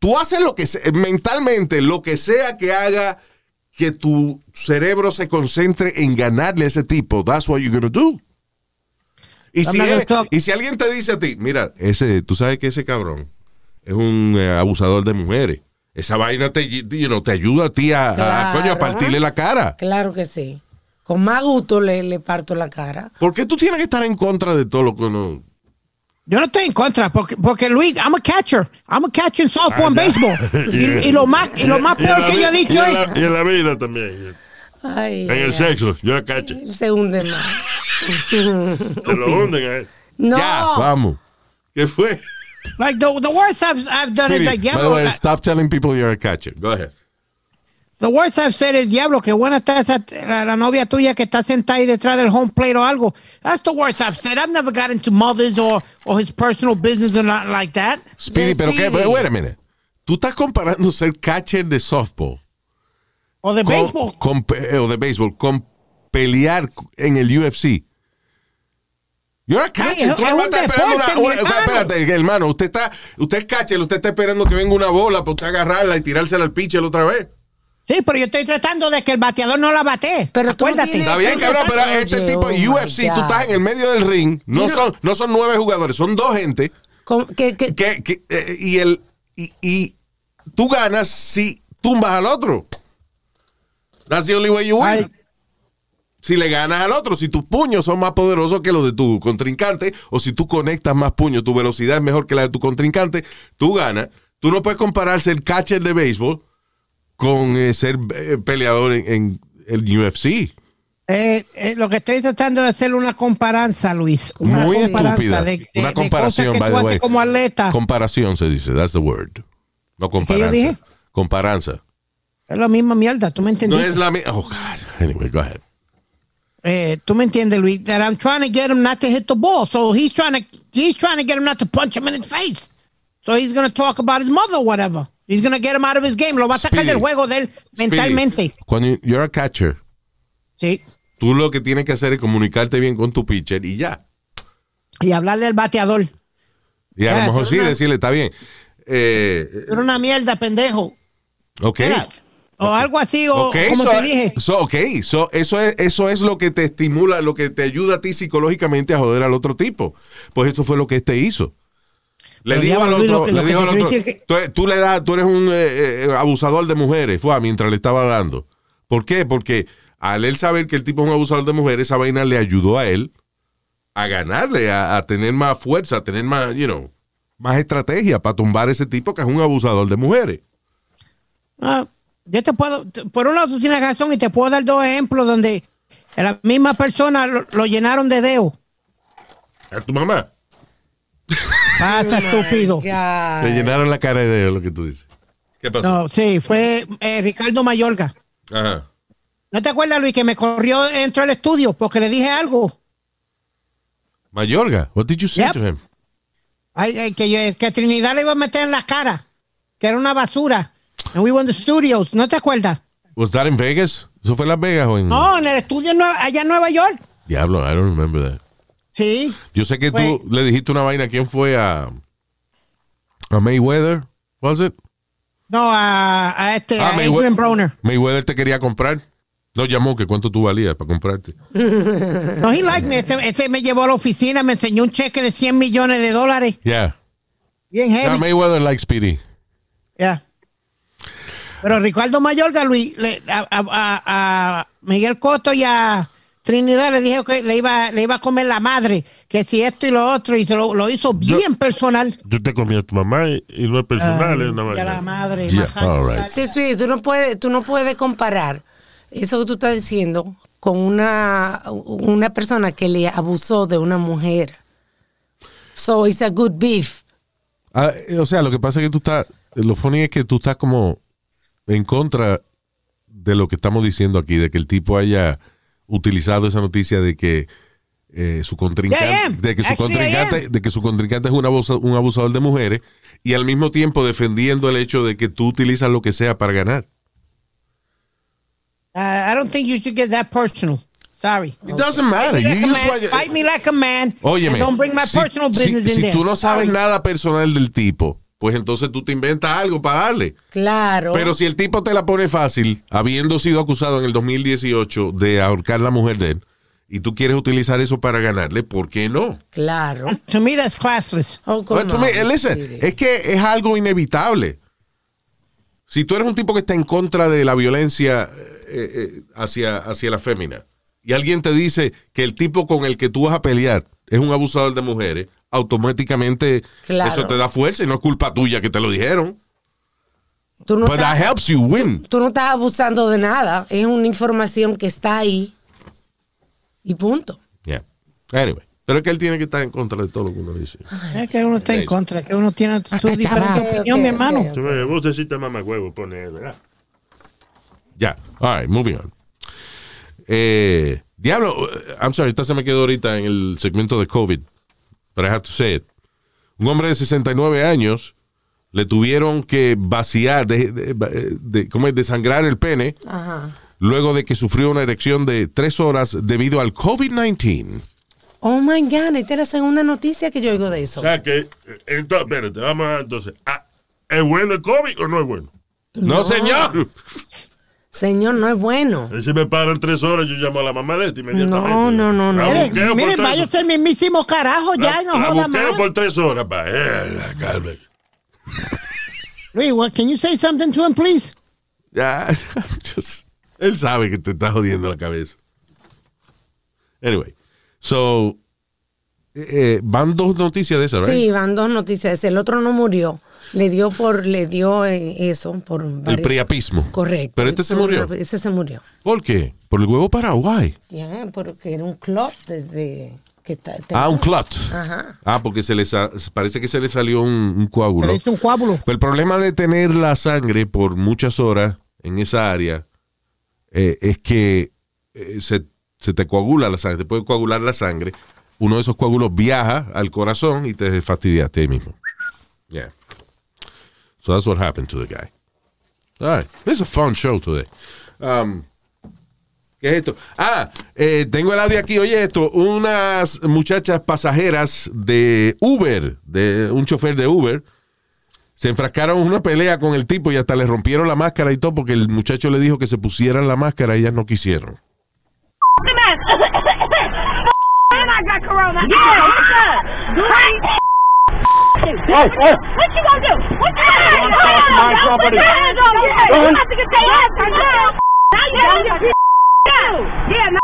tú haces lo que mentalmente, lo que sea que haga que tu cerebro se concentre en ganarle a ese tipo, that's what you're gonna do. Y si, es- y si alguien te dice a ti, mira, ese, tú sabes que ese cabrón es un eh, abusador de mujeres. Esa vaina te, you know, te ayuda a ti a, coño, a partirle la cara. Claro que sí. Con más gusto le, le parto la cara. ¿Por qué tú tienes que estar en contra de todo lo que uno... Yo no estoy en contra, porque, porque Luis, I'm a catcher. I'm a catcher en softball, en Ah, béisbol. Y, y lo más, y lo más Y peor que vi- yo he y dicho en es, la- Y en la vida también. Ay, En el ay, sexo, yo la caché. ay, Se hunde más. Se lo hunden a él. No. Ya, vamos. ¿Qué fue? like, the, the worst I've, I've done is Speedy, like, by the way, stop telling people you're a catcher. Go ahead. The worst I've said is, diablo, que buena está esa, la, la novia tuya que está sentada ahí detrás del home plate o algo. That's the worst I've said. I've never got into mothers or, or his personal business or not like that. Speedy, pero qué, wait a minute. Tú estás comparando ser catcher de softball O de béisbol. con pe- o de béisbol con pelear en el UFC. You're a catcher. es- Tú es un estás esperando una- una- hermano. espérate, hermano. Usted está, usted es catcher, usted está esperando que venga una bola para usted agarrarla y tirársela al pitcher otra vez. Sí, pero yo estoy tratando de que el bateador no la bate. Pero Acuérdate. Está bien, cabrón, pero oye, este tipo oh UFC, tú estás en el medio del ring. No, son, no son nueve jugadores, son dos gente. Que- que- que, que, eh, y el y, y tú ganas si tumbas al otro. That's the only way you win. Ay. Si le ganas al otro, si tus puños son más poderosos que los de tu contrincante, o si tú conectas más puños, tu velocidad es mejor que la de tu contrincante, tú ganas. Tú no puedes comparar ser catcher de béisbol con eh, ser eh, peleador en, en el UFC. Eh, eh, lo que estoy tratando de hacer una comparanza, Luis. Una Muy comparanza estúpida. de- de- Una de comparación, cosas que by tú the way. como atleta. Comparación se dice, that's the word. No comparanza. dije? Comparanza. es la misma mierda, tú me No entendiste. es la misma. Oh, God. Anyway, go ahead. Eh, tú me entiendes, Luis. That I'm trying to get him not to hit the ball. So he's trying to he's trying to get him not to punch him in the face. So he's going to talk about his mother or whatever. He's going to get him out of his game. Lo va a sacar del juego de él mentalmente. Cuando you're a catcher, Sí. tú lo que tienes que hacer es comunicarte bien con tu pitcher y ya. Y hablarle al bateador. Y a lo mejor sí decirle, está bien. Eh, Era una mierda, pendejo. ok. Era- O algo así, o Ok, como so- te dije. so, ok, so, eso, es, eso es lo que te estimula, lo que te ayuda a ti psicológicamente a joder al otro tipo. Pues eso fue lo que este hizo. Le Pero dijo ya, al otro, que- le te al otro, que- tú, tú le das, tú eres un eh, eh, abusador de mujeres, fue mientras le estaba dando. ¿Por qué? Porque al él saber que el tipo es un abusador de mujeres, esa vaina le ayudó a él a ganarle, a, a tener más fuerza, a tener más, you know, más estrategia para tumbar a ese tipo que es un abusador de mujeres. Ah, yo te puedo, por un lado tú tienes razón y te puedo dar dos ejemplos donde la misma persona lo, lo llenaron de deo. A tu mamá. Pasa, estúpido. God. Le llenaron la cara de lo que tú dices. ¿Qué pasó? No, sí, fue eh, Ricardo Mayorga. Ajá. ¿No te acuerdas, Luis, que me corrió dentro del estudio porque le dije algo? Mayorga, what did you say Yep. to him? Ay, ay, que, yo- que Trinidad le iba a meter en la cara, que era una basura. And we in the studios, ¿no te acuerdas? Was that in Vegas? ¿Eso fue en Las Vegas o en No, en el estudio allá en Nueva York. Diablo? I don't remember that. Sí. Yo sé que Fue- tú le dijiste una vaina. ¿Quién fue a a Mayweather? Was it? No, a, a este, Ah, a Maywe- Adrian Broner. Mayweather te quería comprar. No llamó que cuánto tú valías para comprarte. No, he liked me. Este, este me llevó a la oficina, me enseñó un cheque de 100 millones de dólares. Yeah. Bien Yeah, heavy. Mayweather likes Speedy. Ya. Pero Ricardo Mayorga, Luis, le- a, a- a- a Miguel Coto y a Trinidad le dijo que le iba, le iba a comer la madre, que si esto y lo otro, y se lo, lo hizo bien personal. Yo te comí a tu mamá y, y no es personal, es una la madre. Yeah, all right. Sí, Speedy, tú no puedes, tú no puedes comparar eso que tú estás diciendo con una, una persona que le abusó de una mujer. So it's a good beef. Ah, o sea, lo que pasa es que tú estás. Lo funny es que tú estás como en contra de lo que estamos diciendo aquí, de que el tipo haya utilizado esa noticia de que eh, su contrincante, Yeah, de que su Actually, contrincante, de que su contrincante es un, abusa- un abusador de mujeres, y al mismo tiempo defendiendo el hecho de que tú utilizas lo que sea para ganar. Uh, I don't think you should get that personal. Sorry. It doesn't matter. You Like a man, fight me like a man. Óyeme, don't bring my si- personal si- business in si there. tú no sabes Sorry. nada personal del tipo, pues entonces tú te inventas algo para darle. Claro. Pero si el tipo te la pone fácil, habiendo sido acusado en el 2018 de ahorcar la mujer de él, y tú quieres utilizar eso para ganarle, ¿por qué no? Claro. To me, that's classless. Oh, Well, to come me, on, listen, es que es algo inevitable. Si tú eres un tipo que está en contra de la violencia eh, eh, hacia, hacia la fémina y alguien te dice que el tipo con el que tú vas a pelear es un abusador de mujeres, automáticamente Claro. eso te da fuerza y no es culpa tuya que te lo dijeron. Tú no, But estás, that helps you win. tú no estás abusando de nada. Es una información que está ahí. Y punto. Yeah. Anyway, pero es que él tiene que estar en contra de todo lo que uno dice. Es que uno está en contra, que uno tiene su diferente opinión, mi hermano. Vos mamá huevo, pone, ¿verdad? Ya, all right, moving on. Eh, diablo, eh, I'm sorry, esta se me quedó ahorita en el segmento de COVID, but I have to say it. Un hombre de 69 años le tuvieron que vaciar, de, de- de- ¿cómo es? Desangrar el pene Ajá. luego de que sufrió una erección de tres horas debido al COVID-19. Oh my God, esta es la segunda noticia que yo oigo de eso. O sea que, eh, entonces, espérate, vamos a entonces. ah, ¿Es bueno el COVID o no es bueno? No, señor. Señor, no es bueno. Si me paran tres horas, yo llamo a la mamá de este inmediatamente. No, no, no, no. La Mire, buqueo por mire, tres- vaya a ser mismísimo carajo ya y no la joda más. por tres horas, pa. Eh, la. Luis, what, can you say something to him, please? Ya, él sabe que te está jodiendo la cabeza. Anyway, so, eh, eh, van dos noticias de esas, ¿right? Sí, van dos noticias. El otro no murió. Le dio por, le dio eh, eso por El varios- priapismo. Correcto. Pero este se murió. Ese se murió. ¿Por qué? Por el huevo Paraguay. Ya, porque era un clot desde que está. Ah, un clot. Ajá. Ah, porque se le sa- parece que se le salió un, un coágulo. un coágulo. Pero el problema de tener la sangre por muchas horas en esa área eh, es que eh, se, se te coagula la sangre, te puede coagular la sangre. Uno de esos coágulos viaja al corazón y te fastidiaste ahí mismo. Yeah. So that's what happened to the guy. All right. It's a fun show today. Um, ¿Qué es esto? Ah, eh, tengo el audio aquí. Oye, esto, unas muchachas pasajeras de Uber, de un chofer de Uber, se enfrascaron en una pelea con el tipo y hasta le rompieron la máscara y todo porque el muchacho le dijo que se pusieran la máscara y ellas no quisieron. What you gonna do? My property. Put your hands on me. You about to get your ass beat. Now you about to get beat. Yeah, now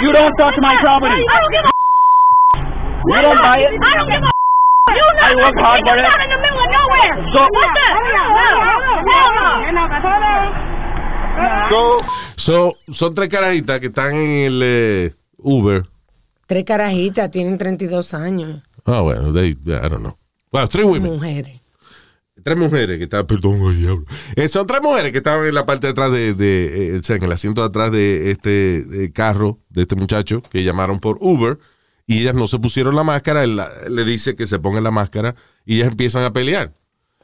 you get don't touch my property. I don't give a You don't buy it. I don't give a You not I work hard for You're it. not in the middle of nowhere. So- What's up? So, So, son tres carajitas que están en el eh, Uber. Tres carajitas, tienen 32 años. Ah, bueno, they, I don't know. Bueno, tres women. Mujeres. Tres mujeres que estaban, perdón, ay, diablo. Eh, son tres mujeres que estaban en la parte de atrás de, de, eh, o sea, en el asiento de atrás de este carro, de este muchacho, que llamaron por Uber, y ellas no se pusieron la máscara, él la- le dice que se pongan la máscara, y ellas empiezan a pelear.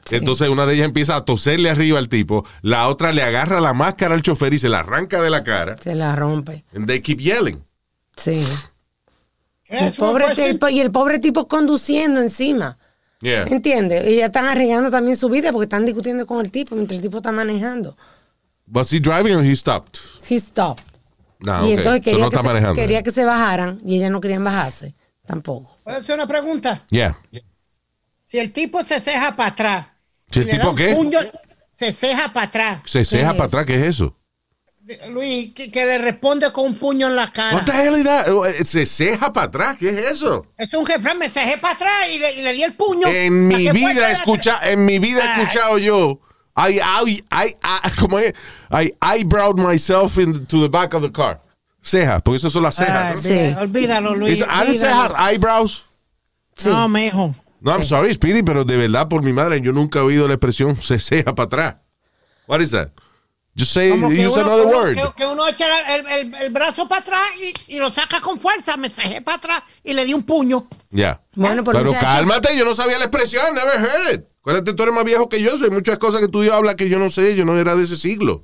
Entonces una de ellas empieza a toserle arriba al tipo, la otra le agarra la máscara al chofer y se la arranca de la cara, Se la rompe. and they keep yelling. Sí. El pobre tipo, y el pobre tipo conduciendo encima. Yeah. ¿Entiendes? Y ya están arriesgando también su vida porque están discutiendo con el tipo mientras el tipo está manejando. Was he driving or he stopped? He stopped. No, y entonces So quería, no que está se, manejando. quería que se bajaran y ellas no querían bajarse. Tampoco. ¿Puedo hacer una pregunta? Yeah. Si el tipo se ceja para atrás. ¿Si y el tipo qué? puño, se ceja para atrás. Se ceja para atrás, ¿qué es eso? Luis, que, que le responde con un puño en la cara. What the hell is that? Eh, Se ceja para atrás, ¿qué es eso? Es un jefe, me cejé para atrás y le, y le di el puño. En mi vida escuchado, en mi vida he escuchado yo. I, I, I, I, ¿cómo es? I eyebrowed myself into the back of the car. Cejas, porque eso son las cejas. ¿no? Sí. olvídalo, Luis. Is- ¿Han cejas eyebrows? No, mijo. No, I'm sorry, Speedy, pero de verdad, por mi madre, yo nunca he oído la expresión se ceja para atrás. What is that? Just say, Como que use uno, another uno- word. que- que uno echa el, el- el brazo para atrás y, y lo saca con fuerza. Me cejé para atrás y le di un puño. Ya. Bueno, por Pero muchachos, cálmate, yo no sabía la expresión, never heard it. Acuérdate, tú eres más viejo que yo, hay muchas cosas que tú hablas que yo no sé, yo no era de ese siglo.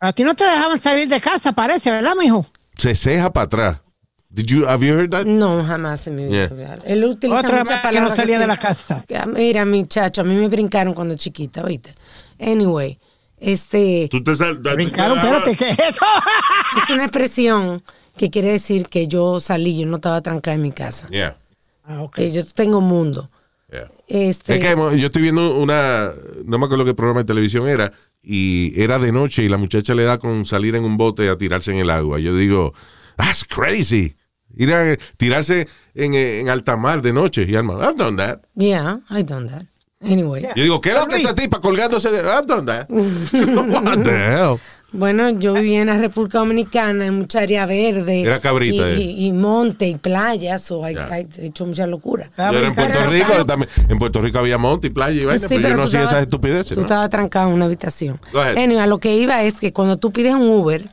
A ti no te dejaban salir de casa, parece, ¿verdad, mijo? Se ceja para atrás. Did you, have you heard that? No, jamás en mi vida. Yeah. Él utiliza Otra muchas más que no salía de la casa. Que, Mira, muchacho, a mí me brincaron cuando chiquita, ¿oíste? Anyway, este Tú te sal, espérate, ¿qué es eso? es una expresión que quiere decir que yo salí, yo no estaba trancada en mi casa. Yeah. Ah, ok. Que yo tengo mundo. yeah. Este, Es que yo estoy viendo una, no me acuerdo qué programa de televisión era, y era de noche y la muchacha le da con salir en un bote a tirarse en el agua. Yo digo, that's crazy. Ir a tirarse en, eh, en alta mar de noche. Y Alma, I've done that. Yeah, I done that. Anyway. Yo digo, ¿qué que esa tipa colgándose de... I've done that. What the hell? Bueno, yo vivía en la República Dominicana, en mucha área verde. Era cabrita, Y, eh. y- y monte y playa, so I-. I he hecho mucha locura. Yo era en Puerto Rico, también, en Puerto Rico había monte y playa y vaina, Sí, pero, yo no hacía esas estupideces. Tú ¿no? estabas trancado en una habitación. Anyway, a lo que iba es que cuando tú pides un Uber,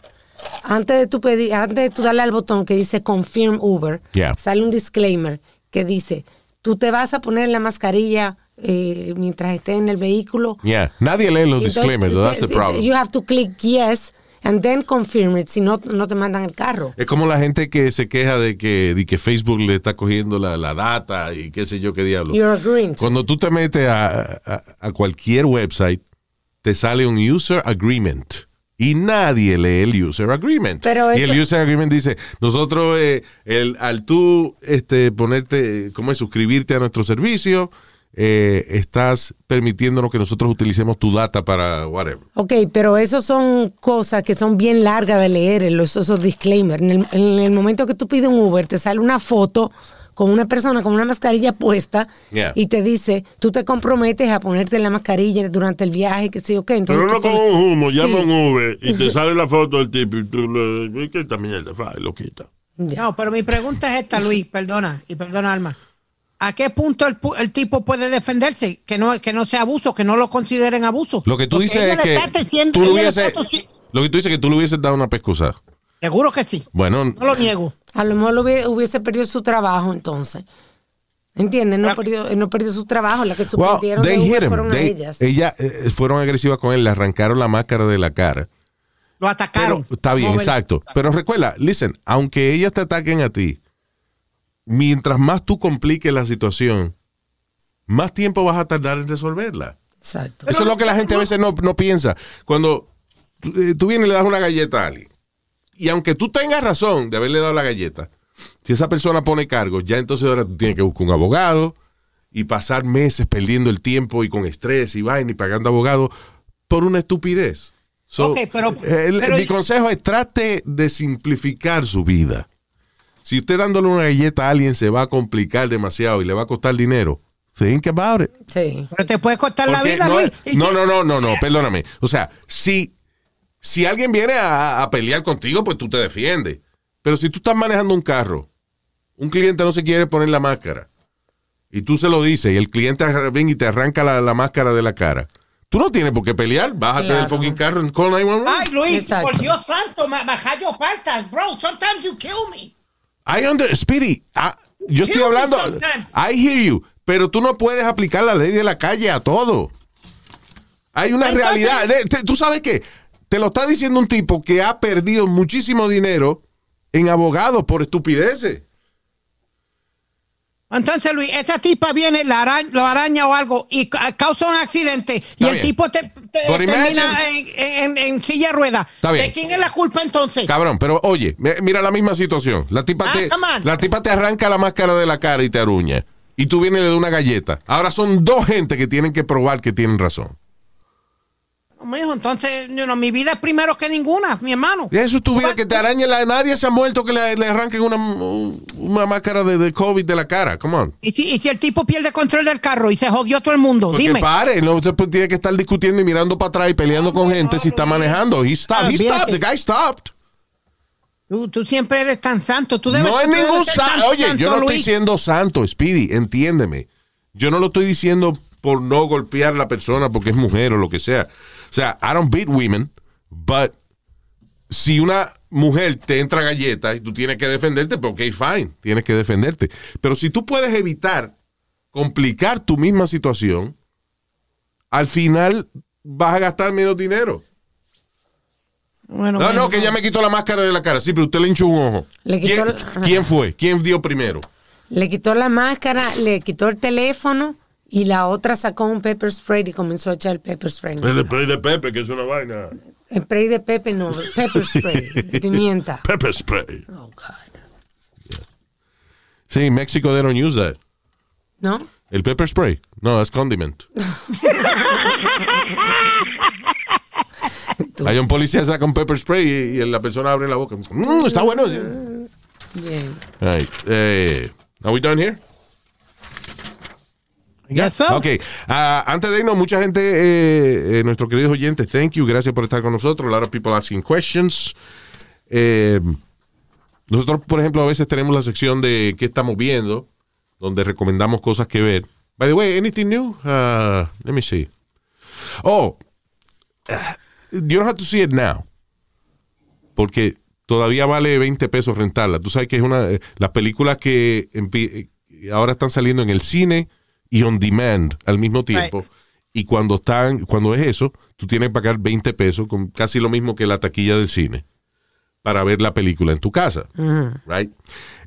antes de tú pedir, antes de tú darle al botón que dice confirm Uber, Yeah. sale un disclaimer que dice, tú te vas a poner la mascarilla eh, mientras estés en el vehículo. Yeah. Nadie lee los disclaimers, so that's the te- problem. You have to click yes and then confirm it, si no, no te mandan el carro. Es como la gente que se queja de que, de que Facebook le está cogiendo la, la data y qué sé yo qué diablo. You're agreeing. Cuando tú te metes a, a- a cualquier website, te sale un user agreement. Y nadie lee el user agreement. Pero y el user agreement dice, nosotros, eh, el, al tú este, ponerte, ¿cómo es? Suscribirte a nuestro servicio, eh, estás permitiéndonos que nosotros utilicemos tu data para whatever. Ok, pero eso son cosas que son bien largas de leer, esos disclaimers. En el, en el momento que tú pides un Uber, te sale una foto con una persona con una mascarilla puesta Yeah. y te dice, tú te comprometes a ponerte la mascarilla durante el viaje, que sé yo qué. Entonces Pero uno con un humo, Sí. llama a un Uber y te sale la foto del tipo y tú le ¿qué esta mierda? Fa, y lo quita. No, pero mi pregunta es esta, Luis, perdona, y perdona, Alma. ¿A qué punto el, tipo puede defenderse? Que no, que no sea abuso, que no lo consideren abuso. Lo que tú Porque dices es que diciendo- tú hubiese- está lo que tú dices es que tú le hubieses dado una pescosa. Seguro que sí. Bueno, No lo niego. A lo mejor lo hubiese, hubiese perdido su trabajo entonces. ¿Entiendes? No perdió, no perdió su trabajo. La que well, suspendieron they him. fueron a ellas. ella, eh, fueron agresivas con él, le arrancaron la máscara de la cara. Lo atacaron. Pero, está bien, exacto. Pero recuerda, listen, aunque ellas te ataquen a ti, mientras más tú compliques la situación, más tiempo vas a tardar en resolverla. Exacto. Eso es lo que la gente a veces no, no piensa. Cuando tú, eh, tú vienes y le das una galleta a alguien, y aunque tú tengas razón de haberle dado la galleta, si esa persona pone cargos, ya entonces ahora tú tienes que buscar un abogado y pasar meses perdiendo el tiempo y con estrés y vaina y pagando abogado por una estupidez. So, Ok, pero- el- pero- mi consejo es trate de simplificar su vida. Si usted dándole una galleta a alguien se va a complicar demasiado y le va a costar dinero, think about it. Sí. Pero te puede costar la vida, no, Luis. no, no, no, no, no, perdóname. O sea, si, si alguien viene a, a pelear contigo, pues tú te defiendes. Pero si tú estás manejando un carro, un cliente no se quiere poner la máscara, y tú se lo dices, y el cliente viene y te arranca la, la máscara de la cara, tú no tienes por qué pelear. Bájate Claro. del fucking carro y call 911. Ay, Luis, Exacto. por Dios santo, ma- majayo falta. Bro, sometimes you kill me. I under, Speedy, ah, yo estoy hablando. I hear you, pero tú no puedes aplicar la ley de la calle a todo. Hay una realidad. ¿Tú sabes qué? Te lo está diciendo un tipo que ha perdido muchísimo dinero en abogados por estupideces. Entonces, Luis, esa tipa viene, la araña, lo araña o algo y ca- causa un accidente y el bien. tipo te, termina en, en- en silla de rueda. Está bien. ¿De quién es la culpa entonces? Cabrón, pero oye, mi- mira la misma situación. La tipa, Ah, te, la tipa te arranca la máscara de la cara y te aruña. Y tú vienes y le das una galleta. Ahora son dos gente que tienen que probar que tienen razón. Mijo, entonces, you know, mi vida es primero que ninguna, mi hermano. Y eso es tu vida, que te arañe la... Nadie se ha muerto que le, le arranquen una, una máscara de, de COVID de la cara. Come on. ¿Y si, y si el tipo pierde control del carro y se jodió todo el mundo, Porque dime. pare, no se puede- tiene que estar discutiendo y mirando para atrás y peleando con gente si está manejando. He stopped, he Olvídate. stopped, the guy stopped. Tú, tú siempre eres tan santo. Tú debes, No es ningún santo. Oye, yo no estoy siendo santo, Speedy, entiéndeme. Yo no lo estoy diciendo por no golpear a la persona porque es mujer o lo que sea. O sea, I don't beat women, but si una mujer te entra galleta y tú tienes que defenderte, pues ok, fine, tienes que defenderte. Pero si tú puedes evitar complicar tu misma situación, al final vas a gastar menos dinero. Bueno, No, bueno, no, que ya me quitó la máscara de la cara. Sí, pero usted le hinchó un ojo. Le quitó ¿Quién, la- quién fue? ¿Quién dio primero? Le quitó la máscara, le quitó el teléfono y la otra sacó un pepper spray y comenzó a echar el pepper spray. El spray de Pepe, que es una vaina. El spray de pepe no, pepper spray, de pimienta. Pepper spray. Oh, God. Sí, en México they don't use that. ¿No? El pepper spray. No, es condiment. Hay un policía saca un pepper spray y, y la persona abre la boca. Mm, está bueno. Bien. All right. Eh, are we done here? Yes, sir. Ok, ah, antes de irnos, mucha gente, eh, eh, nuestros queridos oyentes, thank you, gracias por estar con nosotros. A lot of people asking questions. Eh, nosotros, por ejemplo, a veces tenemos la sección de qué estamos viendo, donde recomendamos cosas que ver. By the way, anything new? Uh, let me see. Oh, uh, you don't have to see it now. Porque todavía vale 20 pesos rentarla. Tú sabes que es una. las películas que ahora están saliendo en el cine y on demand al mismo tiempo. Right. Y cuando están, cuando es eso, tú tienes que pagar 20 pesos, con casi lo mismo que la taquilla del cine, para ver la película en tu casa. Right?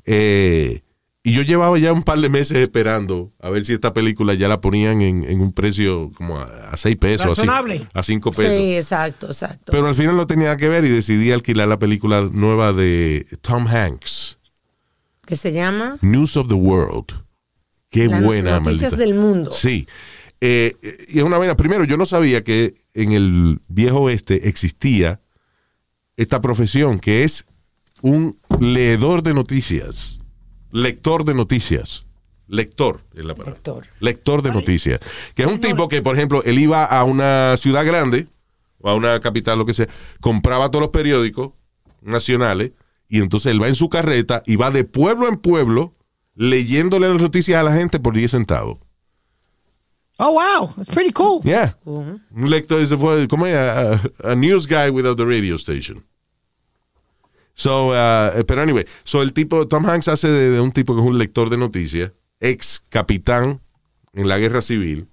Eh, y yo llevaba ya un par de meses esperando a ver si esta película ya la ponían en, en un precio como a, a 6 pesos, Razonable. a 5 pesos. Sí, exacto, exacto. Pero al final no tenía que ver y decidí alquilar la película nueva de Tom Hanks, ¿Qué se llama? News of the World. Qué Las buena, noticias maldita. del mundo. Sí. Eh, eh, y es una vaina. Primero, yo no sabía que en el viejo oeste existía esta profesión que es un leedor de noticias. Lector de noticias. Lector es la palabra. Lector. Lector de noticias. Que es un tipo que, por ejemplo, él iba a una ciudad grande o a una capital, lo que sea, compraba todos los periódicos nacionales y entonces él va en su carreta y va de pueblo en pueblo leyéndole las noticias a la gente por 10 centavos. Oh, wow. It's pretty cool. Yeah. Un lector ese fue como a, a- a news guy without the radio station. So, uh, pero anyway, so el tipo, Tom Hanks hace de, de un tipo que es un lector de noticias, ex capitán en la guerra civil,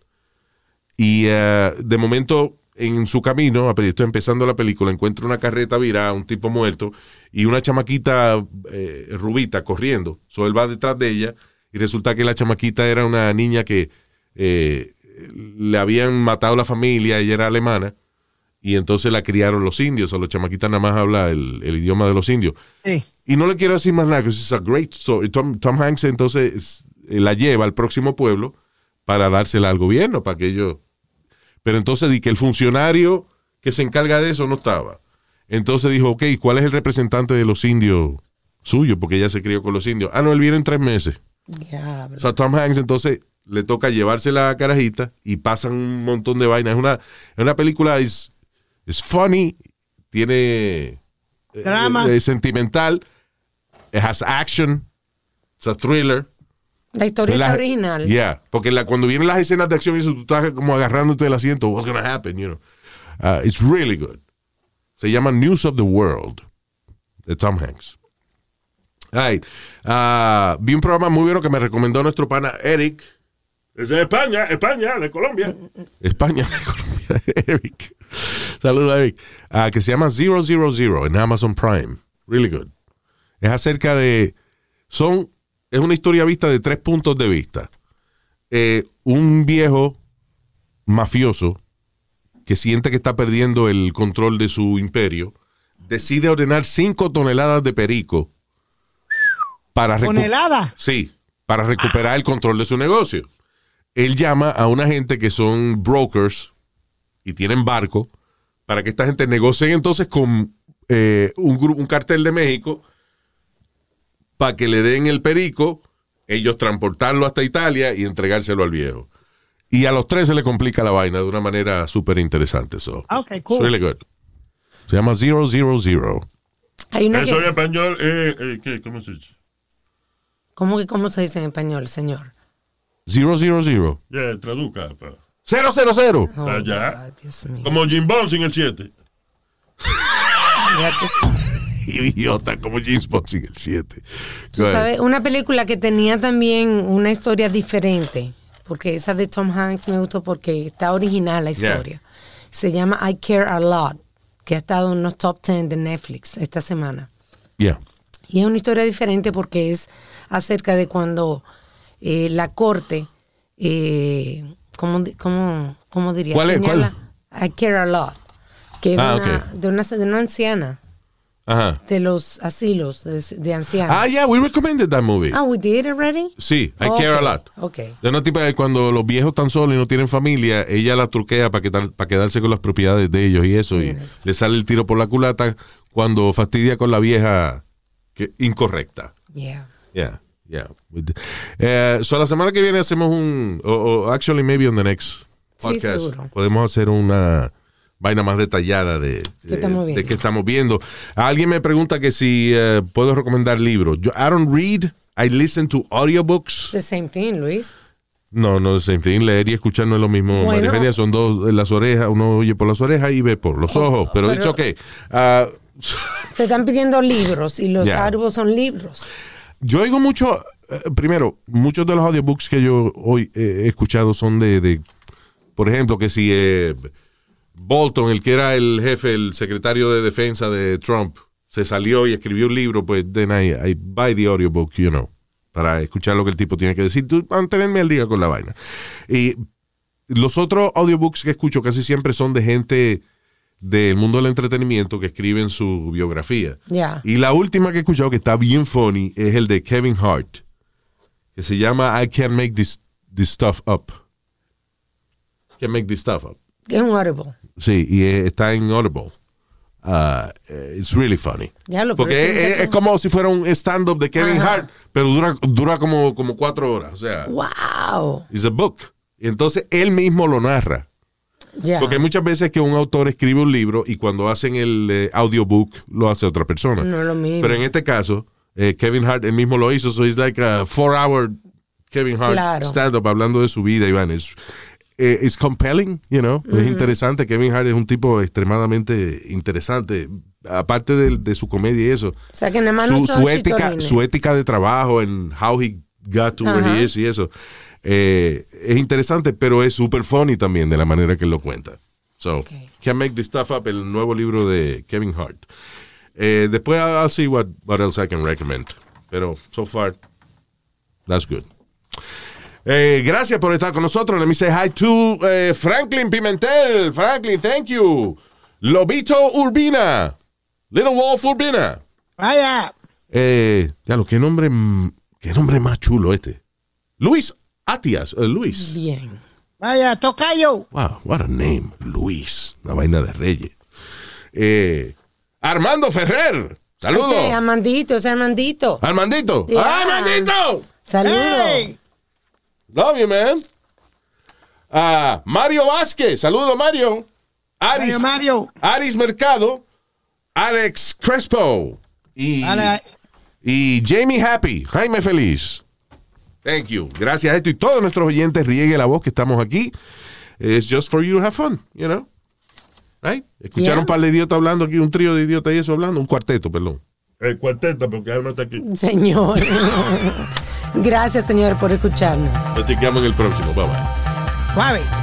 y uh, de momento en su camino, apenas estoy empezando la película, encuentra una carreta virada, un tipo muerto, y una chamaquita eh, rubita corriendo. So él va detrás de ella, y resulta que la chamaquita era una niña que eh, le habían matado la familia, ella era alemana, y entonces la criaron los indios, o los chamaquitas nada más habla el, el idioma de los indios. Sí. Y no le quiero decir más nada, que es a great story. Tom, Tom Hanks entonces eh, la lleva al próximo pueblo para dársela al gobierno, para que ellos... Pero entonces di que el funcionario que se encarga de eso no estaba. Entonces dijo, ok, ¿cuál es el representante de los indios suyo? Porque ella se crió con los indios. Ah, no, él viene en tres meses. Diablo. O sea, Tom Hanks entonces le toca llevarse la carajita y pasan un montón de vainas. Es una, es una película, es, es funny, tiene... eh, Drama. Es sentimental, it has action, it's a thriller. La historia La- original. Yeah, porque la, cuando vienen las escenas de acción y eso, tú estás como agarrándote del asiento, what's gonna happen, you know. Uh, it's really good. Se llama News of the World, de Tom Hanks. All right. Uh, vi un programa muy bueno que me recomendó nuestro pana Eric, Es de España, España, de Colombia. España, de Colombia, Eric. Saludos, Eric. Ah, que se llama Zero Zero Zero en Amazon Prime. Really good. Es acerca de. Son. Es una historia vista de tres puntos de vista. Eh, un viejo mafioso que siente que está perdiendo el control de su imperio decide ordenar cinco toneladas de perico para recu- Tonelada. Sí, para recuperar el control de su negocio. Él llama a una gente que son brokers y tienen barco para que esta gente negocie entonces con eh, un cartel de México para que le den el perico, ellos transportarlo hasta Italia y entregárselo al viejo. Y a los tres se le complica la vaina de una manera súper interesante. So, Okay, cool. it's really good. Se llama Zero Zero Zero. Hay una Eso en que, español, eh, eh, ¿qué? ¿cómo se dice? ¿cómo, que- ¿Cómo se dice en español, señor? Zero Zero Zero. Ya, traduzca. pa. Cero Cero Cero. Oh, Allá. God, Dios mío. Como Jim Bond sin el 7. Idiota, como James Bond sin el 7. Tú sabes, una película que tenía también una historia diferente, porque esa de Tom Hanks me gustó porque está original la Yeah. historia. Se llama I Care a Lot, que ha estado en los top 10 de Netflix esta semana. Yeah. Y es una historia diferente porque es acerca de cuando eh, la corte, eh, ¿cómo, cómo, cómo diría? ¿Cuál es? Señala, I care a lot, que es Ah, una- de, una, de una anciana. Ajá. de los asilos de, de ancianos. Ah, yeah, we recommended that movie. Ah, we did already? Sí, I care a lot. Ok. De una tipa que cuando los viejos están solos y no tienen familia, ella la truquea para, quedar- para quedarse con las propiedades de ellos y eso. Y le sale el tiro por la culata cuando fastidia con la vieja que, incorrecta. Yeah. Yeah, yeah. Eh, so la semana que viene hacemos un, o o actually maybe on the next Sí, podcast, seguro. podemos hacer una vaina más detallada de, ¿Qué estamos de viendo? qué estamos viendo. Alguien me pregunta que si eh, puedo recomendar libros. Yo, I don't read, I listen to audiobooks. The same thing, Luis. No, no, same thing. Leer y escuchar no es lo mismo. Bueno. María Eugenia, son dos en las orejas. Uno oye por las orejas y ve por los ojos. Pero, pero- dicho ok. ah, Te están pidiendo libros y los árboles son libros. yo oigo mucho. eh, primero, muchos de los audiobooks que yo hoy eh, he escuchado son de, de, por ejemplo, que si eh, Bolton, el que era el jefe, el secretario de defensa de Trump, se salió y escribió un libro, pues then I, I buy the audiobook, you know, para escuchar lo que el tipo tiene que decir, tú, mantenerme al día con la vaina. Y los otros audiobooks que escucho casi siempre son de gente del mundo del entretenimiento que escriben su biografía. Y la última que he escuchado que está bien funny es el de Kevin Hart, que se llama I Can't Make This, this Stuff Up. Can't Make This Stuff Up. Es un audible. Sí, y está en Audible. Uh, it's really funny. Ya lo Porque es, como si fuera un stand-up de Kevin Ajá. Hart, pero dura, dura como, como cuatro horas. O sea, Wow. it's a book. Y entonces él mismo lo narra. Ya. Porque hay muchas veces que un autor escribe un libro y cuando hacen el eh, audiobook lo hace otra persona. No es lo mismo. Pero en este caso, eh, Kevin Hart él mismo lo hizo, so it's like a four hour Kevin Hart Claro. stand-up hablando de su vida, Iván. Es eh, it's compelling, you know, es interesante. Kevin Hart es un tipo extremadamente interesante, aparte de, de su comedia y eso. O sea, que nada más Su, su ética, su ética de trabajo en how he got to where Ajá. he is y eso. Eh, es interesante, pero es super funny también de la manera que lo cuenta. So, Can't Make This Stuff Up, el nuevo libro de Kevin Hart. Eh, después I'll, I'll see what, what else I can recommend. Pero so far, that's good. Eh, gracias por estar con nosotros. Let me say hi to eh, Franklin Pimentel. Franklin, thank you. Lobito Urbina. Little Wolf Urbina. Vaya. Eh, ya lo, qué nombre, mm, qué nombre más chulo este. Luis Atias, Luis. Bien. Vaya, tocayo. Wow, what a name, Luis. Una vaina de reyes. Eh, Armando Ferrer. Saludos. Ese Armandito, ese Armandito. Armandito. Yeah. Armandito. Saludos. Hey. Love you, man. Ah, Mario Vázquez. Saludos, Mario. Aris, Mario, Mario. Aris Mercado. Alex Crespo. Y, y Jamie Happy. Jaime Feliz. Thank you. Gracias a esto y todos nuestros oyentes riegue la voz que estamos aquí. It's just for you to have fun, you know. Right? Escucharon Yeah. un par de idiotas hablando aquí, un trío de idiotas y eso hablando, un cuarteto, perdón. El cuarteto, porque él no está aquí. Señor. Gracias, señor, por escucharnos. Nos chequeamos en el próximo. Bye bye. Suave.